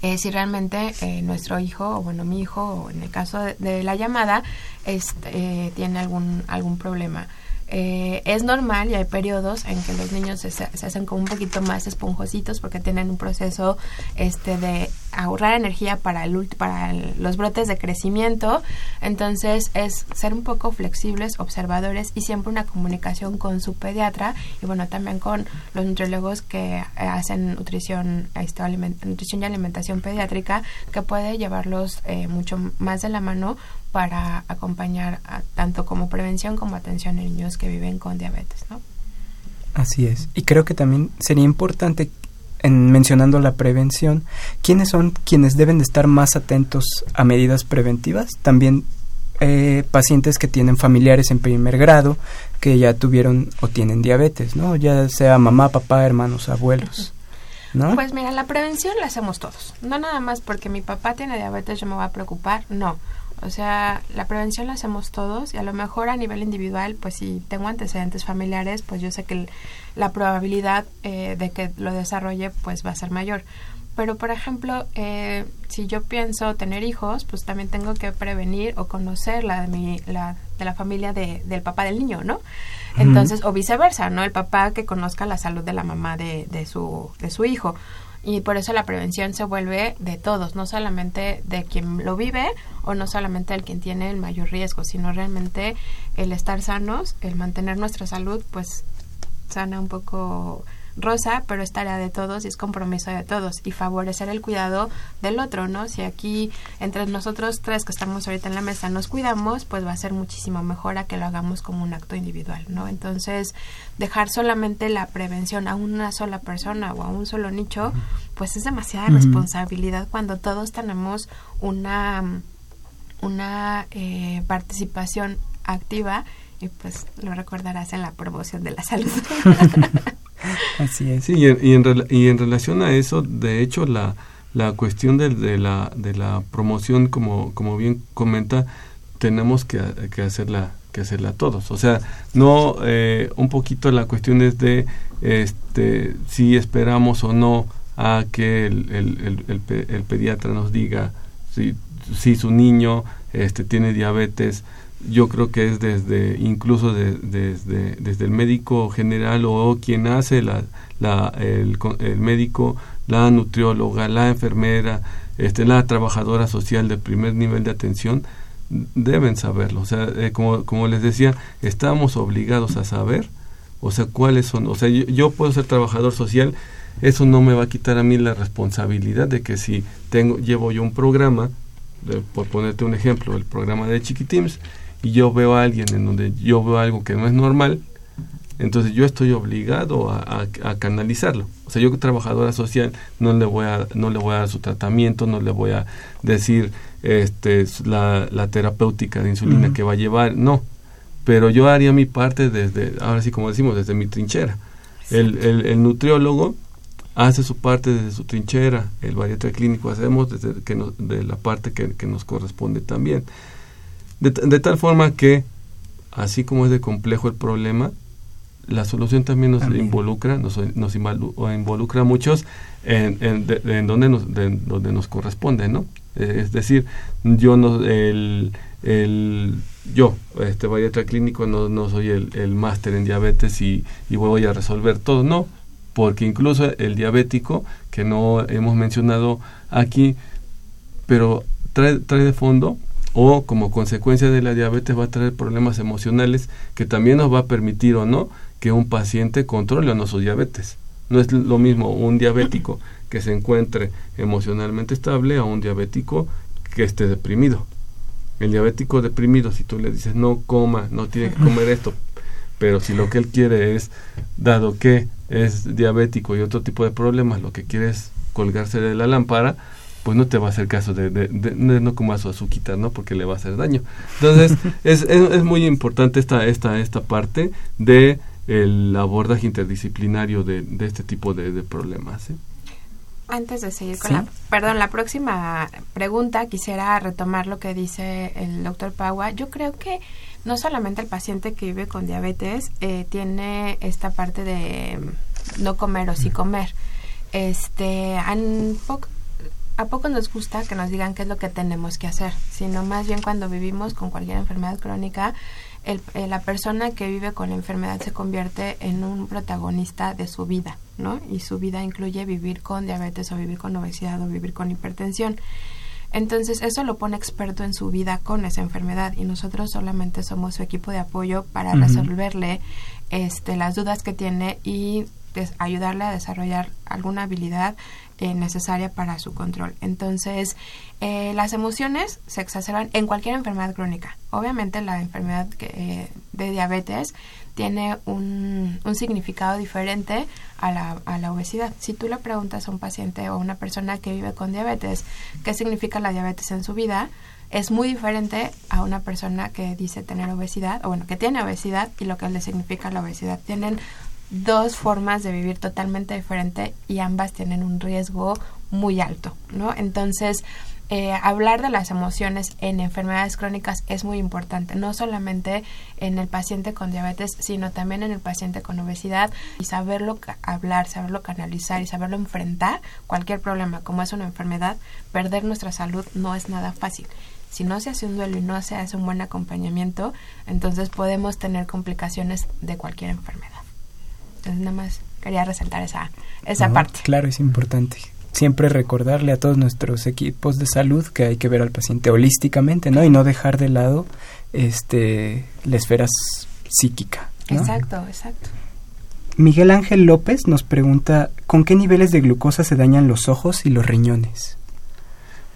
eh, si realmente eh, nuestro hijo, o bueno, mi hijo, o en el caso de, la llamada, este, eh, tiene algún, algún problema. Eh, es normal y hay periodos en que los niños se, hacen como un poquito más esponjositos porque tienen un proceso este de ahorrar energía para el para los brotes de crecimiento. Entonces es ser un poco flexibles observadores y siempre una comunicación con su pediatra y bueno también con los nutriólogos que hacen nutrición este, nutrición y alimentación pediátrica que puede llevarlos eh, mucho más de la mano para acompañar tanto como prevención como atención a niños que viven con diabetes, ¿no? Así es. Y creo que también sería importante, en mencionando la prevención, ¿quiénes son quienes deben de estar más atentos a medidas preventivas? También eh, pacientes que tienen familiares en primer grado que ya tuvieron o tienen diabetes, ¿no? Ya sea mamá, papá, hermanos, abuelos. ¿No? Pues mira, la prevención la hacemos todos. No nada más porque mi papá tiene diabetes yo me voy a preocupar, no. O sea, la prevención la hacemos todos y a lo mejor a nivel individual, pues si tengo antecedentes familiares, pues yo sé que la probabilidad eh, de que lo desarrolle pues va a ser mayor. pero por ejemplo, eh, si yo pienso tener hijos, pues también tengo que prevenir o conocer la de, mi, la, de la familia de, del papá del niño, ¿no? Entonces, o viceversa, ¿no? El papá que conozca la salud de la mamá de, de, su, de su hijo. Y por eso la prevención se vuelve de todos, no solamente de quien lo vive o no solamente del quien tiene el mayor riesgo, sino realmente el estar sanos, el mantener nuestra salud, pues sana un poco rosa, pero es tarea de todos y es compromiso de todos y favorecer el cuidado del otro, ¿no? Si aquí entre nosotros tres que estamos ahorita en la mesa nos cuidamos, pues va a ser muchísimo mejor a que lo hagamos como un acto individual, ¿no? Entonces, dejar solamente la prevención a una sola persona o a un solo nicho, pues es demasiada responsabilidad cuando todos tenemos una una eh, participación activa y pues lo recordarás en la promoción de la salud. <laughs> <laughs> Así es. Sí, y en, y en, y en relación a eso, de hecho, la, la cuestión de, la, de la promoción, como, como bien comenta, tenemos que, que hacerla que hacerla todos. O sea, no eh, un poquito la cuestión es de este, si esperamos o no a que el, el, el, el pediatra nos diga si, si su niño este, tiene diabetes, yo creo que es desde incluso desde, desde el médico general o quien hace la, la, el, médico, la nutrióloga, la enfermera, este, la trabajadora social de primer nivel de atención, deben saberlo. O sea, eh, como, como les decía, estamos obligados a saber, o sea, cuáles son. O sea, yo, yo puedo ser trabajador social, eso no me va a quitar a mí la responsabilidad de que si tengo, llevo yo un programa, de, por ponerte un ejemplo, el programa de Chiquitims, y yo veo a alguien en donde yo veo algo que no es normal, entonces yo estoy obligado a, a, canalizarlo. O sea, yo como trabajadora social no le voy a no le voy a dar su tratamiento, no le voy a decir este la, la terapéutica de insulina uh -huh. que va a llevar, no. Pero yo haría mi parte desde, ahora sí como decimos, desde mi trinchera. El, el, el, nutriólogo hace su parte desde su trinchera, el bariatra clínico hacemos desde que nos, de la parte que, que nos corresponde también. De, de, tal forma que, así como es de complejo el problema, la solución también nos también. involucra, nos, nos involucra a muchos en, en, de, en donde, nos, de, donde nos corresponde, ¿no? Eh, es decir, yo no, el, el yo, este bariatra clínico, no, no soy el, el máster en diabetes y, y voy a resolver todo, no, porque incluso el diabético, que no hemos mencionado aquí, pero trae, trae de fondo o como consecuencia de la diabetes va a traer problemas emocionales que también nos va a permitir o no que un paciente controle o no su diabetes. No es lo mismo un diabético <laughs> que se encuentre emocionalmente estable a un diabético que esté deprimido. El diabético deprimido, si tú le dices no coma, no tiene que comer esto, pero si lo que él quiere es, dado que es diabético y otro tipo de problemas, lo que quiere es colgarse de la lámpara, pues no te va a hacer caso de, de, de, de no comas su azúquita, ¿no? Porque le va a hacer daño. Entonces, <laughs> es, es, es, muy importante esta, esta, esta parte de el abordaje interdisciplinario de, de este tipo de, de problemas. ¿eh? Antes de seguir con ¿Sí? la, perdón, la próxima pregunta, quisiera retomar lo que dice el doctor Paua. Yo creo que no solamente el paciente que vive con diabetes eh, tiene esta parte de no comer o sí comer. Este, han po a poco nos gusta que nos digan qué es lo que tenemos que hacer, sino más bien cuando vivimos con cualquier enfermedad crónica, el, eh, la persona que vive con la enfermedad se convierte en un protagonista de su vida, ¿no? Y su vida incluye vivir con diabetes o vivir con obesidad o vivir con hipertensión. Entonces eso lo pone experto en su vida con esa enfermedad y nosotros solamente somos su equipo de apoyo para uh -huh. resolverle este, las dudas que tiene y ayudarle a desarrollar alguna habilidad eh, necesaria para su control. Entonces, eh, las emociones se exacerban en cualquier enfermedad crónica. Obviamente, la enfermedad que, eh, de diabetes tiene un, un significado diferente a la, a la, obesidad. Si tú le preguntas a un paciente o a una persona que vive con diabetes qué significa la diabetes en su vida, es muy diferente a una persona que dice tener obesidad, o bueno, que tiene obesidad y lo que le significa la obesidad. Tienen dos formas de vivir totalmente diferente y ambas tienen un riesgo muy alto, ¿no? Entonces, eh, hablar de las emociones en enfermedades crónicas es muy importante, no solamente en el paciente con diabetes, sino también en el paciente con obesidad y saberlo hablar, saberlo canalizar y saberlo enfrentar cualquier problema, como es una enfermedad, perder nuestra salud no es nada fácil. Si no se hace un duelo y no se hace un buen acompañamiento, entonces podemos tener complicaciones de cualquier enfermedad. Entonces nada más quería resaltar esa, esa parte. Claro, es importante siempre recordarle a todos nuestros equipos de salud que hay que ver al paciente holísticamente, ¿no? Y no dejar de lado este la esfera psíquica. Exacto, exacto. Miguel Ángel López nos pregunta ¿con qué niveles de glucosa se dañan los ojos y los riñones?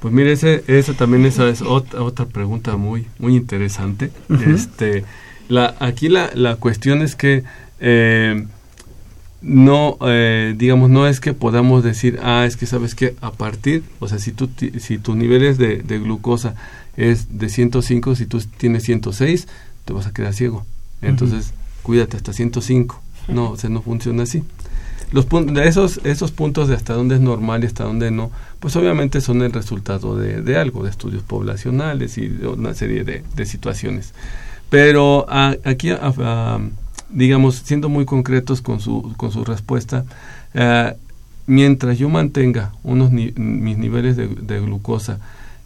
Pues mire, ese, esa también esa es otra, otra pregunta muy muy interesante. Este, la, aquí la, la cuestión es que eh, no, eh, digamos, no es que podamos decir, ah, es que sabes que a partir, o sea, si, tú, si tus niveles de, de, glucosa es de 105, si tú tienes 106, te vas a quedar ciego. Entonces, cuídate hasta 105. No, o sea, no funciona así. Los esos, esos puntos de hasta dónde es normal y hasta dónde no, pues obviamente son el resultado de, de algo, de estudios poblacionales y de una serie de, de situaciones. Pero aquí a, digamos, siendo muy concretos con su, con su respuesta, eh, mientras yo mantenga unos mis niveles de, glucosa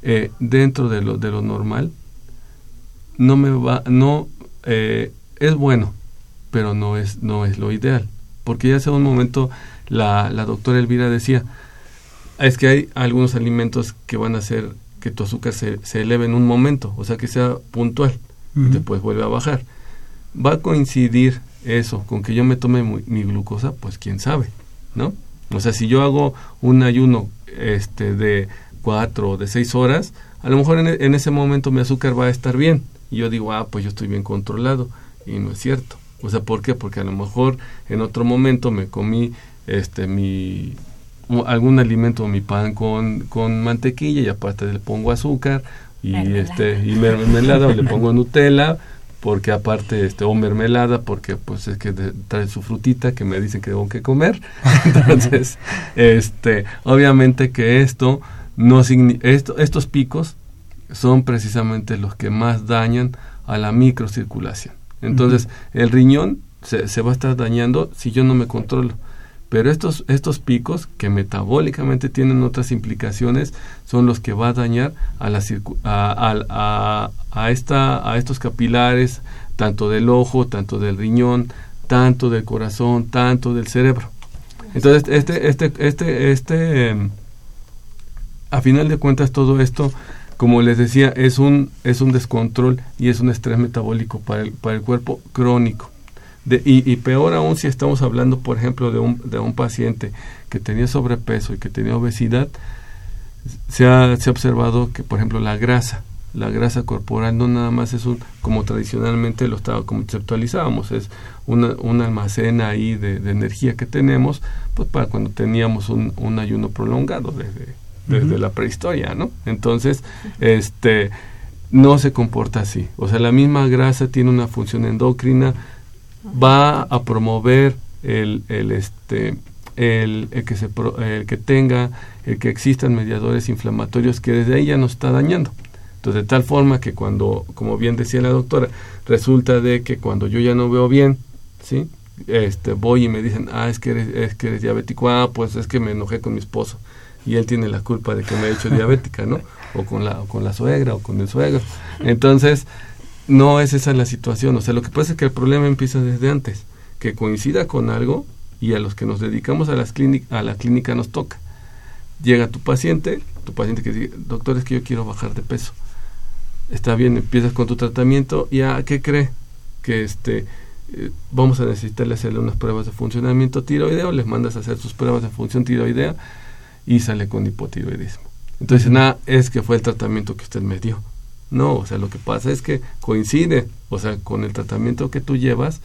eh, dentro de lo, de lo normal, no me va, no, eh, es bueno, pero no es, no es lo ideal. Porque ya hace un momento la, la doctora Elvira decía, es que hay algunos alimentos que van a hacer que tu azúcar se, se eleve en un momento, o sea que sea puntual y después vuelve a bajar va a coincidir eso con que yo me tome mi, glucosa, pues quién sabe, ¿no? O sea, si yo hago un ayuno este de cuatro o de seis horas, a lo mejor en, en, ese momento mi azúcar va a estar bien. Y yo digo, ah, pues yo estoy bien controlado. Y no es cierto. O sea, ¿por qué? Porque a lo mejor en otro momento me comí este mi algún alimento, mi pan con, con mantequilla y aparte le pongo azúcar y este y mermelada o le pongo Nutella porque aparte este o mermelada porque pues es que trae su frutita que me dicen que tengo que comer. <laughs> Entonces este obviamente que esto no esto, estos picos son precisamente los que más dañan a la microcirculación. Entonces el riñón se, se va a estar dañando si yo no me controlo pero estos, estos picos, que metabólicamente tienen otras implicaciones, son los que va a dañar a, la, a, a, esta, a estos capilares, tanto del ojo, tanto del riñón, tanto del corazón, tanto del cerebro. Entonces, este, este, este, este, em, a final de cuentas, todo esto, como les decía, es un, es un descontrol y es un estrés metabólico para el, para el cuerpo crónico y, peor aún si estamos hablando, por ejemplo, de un, de un paciente que tenía sobrepeso y que tenía obesidad, se ha, se ha observado que, por ejemplo, la grasa, la grasa corporal no nada más es un, como tradicionalmente lo estaba conceptualizábamos, es una, un almacén ahí de, energía que tenemos, pues para cuando teníamos un, un ayuno prolongado desde, desde la prehistoria, ¿no? Entonces, este no se comporta así. O sea, la misma grasa tiene una función endocrina, va a promover el, el este el, el, que se el que tenga el que existan mediadores inflamatorios que desde ahí ya nos está dañando. Entonces de tal forma que cuando como bien decía la doctora resulta de que cuando yo ya no veo bien sí este voy y me dicen ah es que eres, es que eres diabético ah pues es que me enojé con mi esposo y él tiene la culpa de que me he hecho diabética no o con la o con la suegra o con el suegro. Entonces no es esa la situación. O sea, lo que pasa es que el problema empieza desde antes, que coincida con algo y a los que nos dedicamos a, las a la clínica nos toca. Llega tu paciente, tu paciente que dice, doctor, es que yo quiero bajar de peso. Está bien, empiezas con tu tratamiento y ¿a qué cree? Que este eh, vamos a necesitarle hacerle unas pruebas de funcionamiento tiroideo, les mandas a hacer sus pruebas de función tiroidea y sale con hipotiroidismo. Entonces, nada, es que fue el tratamiento que usted me dio. No, o sea, lo que pasa es que coincide, o sea, con el tratamiento que tú llevas,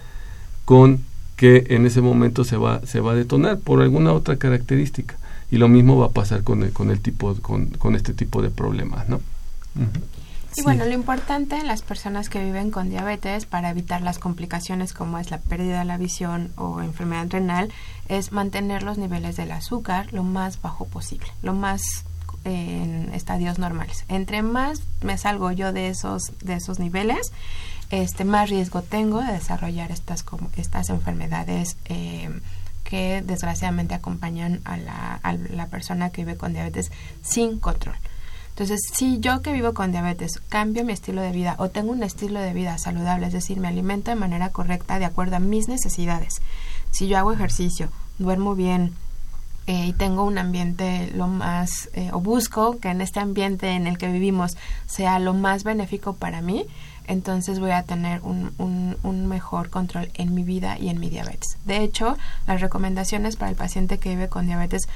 con que en ese momento se va, se va a detonar por alguna otra característica. Y lo mismo va a pasar con el, con el tipo, con, con este tipo de problemas, ¿no? Y bueno, lo importante en las personas que viven con diabetes para evitar las complicaciones como es la pérdida de la visión o enfermedad renal es mantener los niveles del azúcar lo más bajo posible, lo más en estadios normales. Entre más me salgo yo de esos, de esos niveles, este, más riesgo tengo de desarrollar estas, estas enfermedades eh, que desgraciadamente acompañan a la, a la persona que vive con diabetes sin control. Entonces, si yo que vivo con diabetes cambio mi estilo de vida o tengo un estilo de vida saludable, es decir, me alimento de manera correcta de acuerdo a mis necesidades, si yo hago ejercicio, duermo bien, eh, y tengo un ambiente lo más, eh, o busco que en este ambiente en el que vivimos sea lo más benéfico para mí, entonces voy a tener un, un, un, mejor control en mi vida y en mi diabetes. De hecho, las recomendaciones para el paciente que vive con diabetes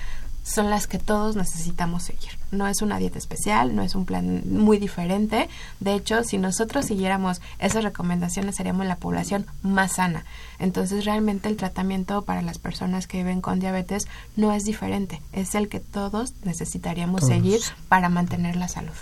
son las que todos necesitamos seguir. No es una dieta especial, no es un plan muy diferente. De hecho, si nosotros siguiéramos esas recomendaciones, seríamos la población más sana. Entonces, realmente el tratamiento para las personas que viven con diabetes no es diferente. Es el que todos necesitaríamos todos. seguir para mantener la salud.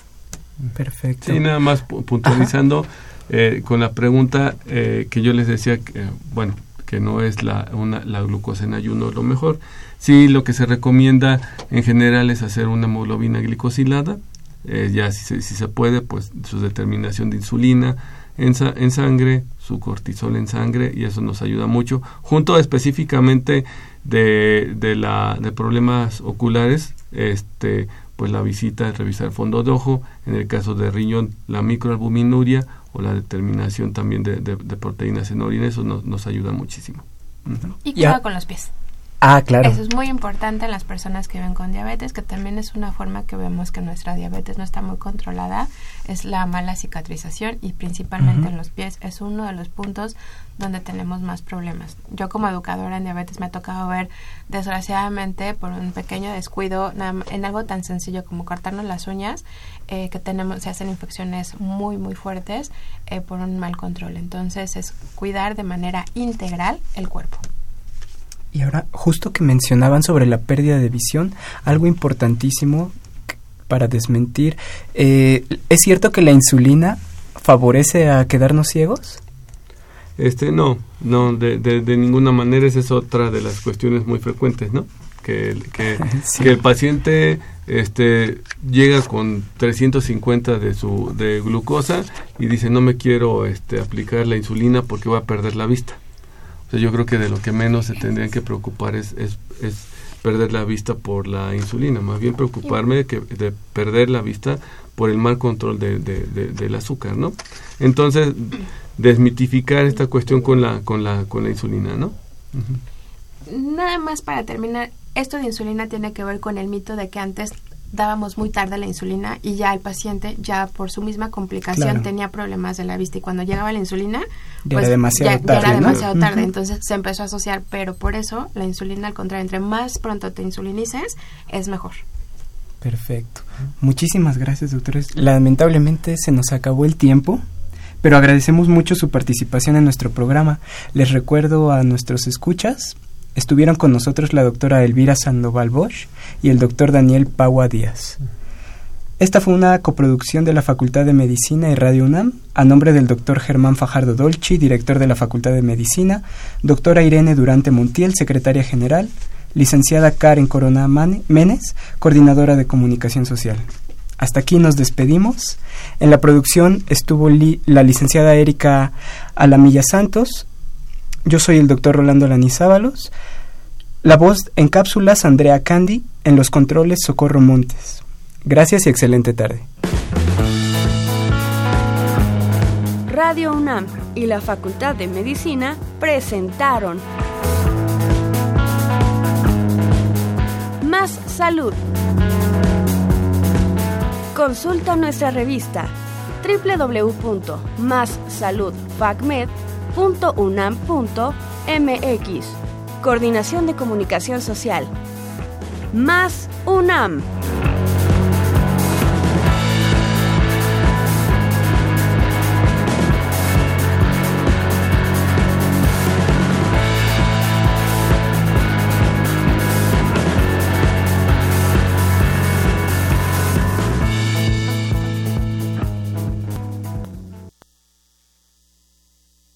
Perfecto. Sí, nada más puntualizando eh, con la pregunta eh, que yo les decía, que, bueno, que no es la, una, la glucosa en ayuno lo mejor. Sí, lo que se recomienda en general es hacer una hemoglobina glicosilada, eh, ya si se, si se, puede, pues su determinación de insulina en, en, sangre, su cortisol en sangre, y eso nos ayuda mucho, junto específicamente de, de, problemas oculares, este, pues la visita revisar fondo de ojo, en el caso de riñón, la microalbuminuria o la determinación también de, de, de proteínas en orina, eso nos, nos ayuda muchísimo. Uh -huh. Y cuidado con los pies. Ah, claro. Eso es muy importante en las personas que viven con diabetes, que también es una forma que vemos que nuestra diabetes no está muy controlada, es la mala cicatrización y principalmente uh -huh. en los pies es uno de los puntos donde tenemos más problemas. Yo como educadora en diabetes me ha tocado ver, desgraciadamente, por un pequeño descuido, en algo tan sencillo como cortarnos las uñas, eh, que tenemos, se hacen infecciones muy, muy fuertes eh, por un mal control. Entonces es cuidar de manera integral el cuerpo. Y ahora, justo que mencionaban sobre la pérdida de visión, algo importantísimo para desmentir, eh, ¿es cierto que la insulina favorece a quedarnos ciegos? Este, no, no, de, de, de ninguna manera esa es otra de las cuestiones muy frecuentes, ¿no? Que, que, <laughs> sí. que el paciente este, llega con 350 de su de glucosa y dice no me quiero este, aplicar la insulina porque voy a perder la vista yo creo que de lo que menos se tendrían que preocupar es, es, es perder la vista por la insulina, más bien preocuparme de, que, de perder la vista por el mal control de, de, de, del azúcar, ¿no? Entonces, desmitificar esta cuestión con la, con la, con la insulina, ¿no? Uh. Nada más para terminar, esto de insulina tiene que ver con el mito de que antes dábamos muy tarde la insulina y ya el paciente ya por su misma complicación claro. tenía problemas de la vista y cuando llegaba la insulina ya pues era demasiado ya, tarde, ya era ¿no? demasiado tarde uh -huh. entonces se empezó a asociar pero por eso la insulina al contrario entre más pronto te insulinices es mejor perfecto muchísimas gracias doctores lamentablemente se nos acabó el tiempo pero agradecemos mucho su participación en nuestro programa les recuerdo a nuestros escuchas Estuvieron con nosotros la doctora Elvira Sandoval Bosch y el doctor Daniel Paua Díaz. Esta fue una coproducción de la Facultad de Medicina y Radio UNAM, a nombre del doctor Germán Fajardo Dolci, director de la Facultad de Medicina, doctora Irene Durante Montiel, secretaria general, licenciada Karen Corona Menes, coordinadora de comunicación social. Hasta aquí nos despedimos. En la producción estuvo la licenciada Erika Alamilla Santos, yo soy el doctor Rolando Lanizábalos. La voz en cápsulas Andrea Candy, en los controles Socorro Montes. Gracias y excelente tarde. Radio UNAM y la Facultad de Medicina presentaron Más Salud. Consulta nuestra revista www.massaludfacmed.com .unam.mx Coordinación de Comunicación Social. Más UNAM.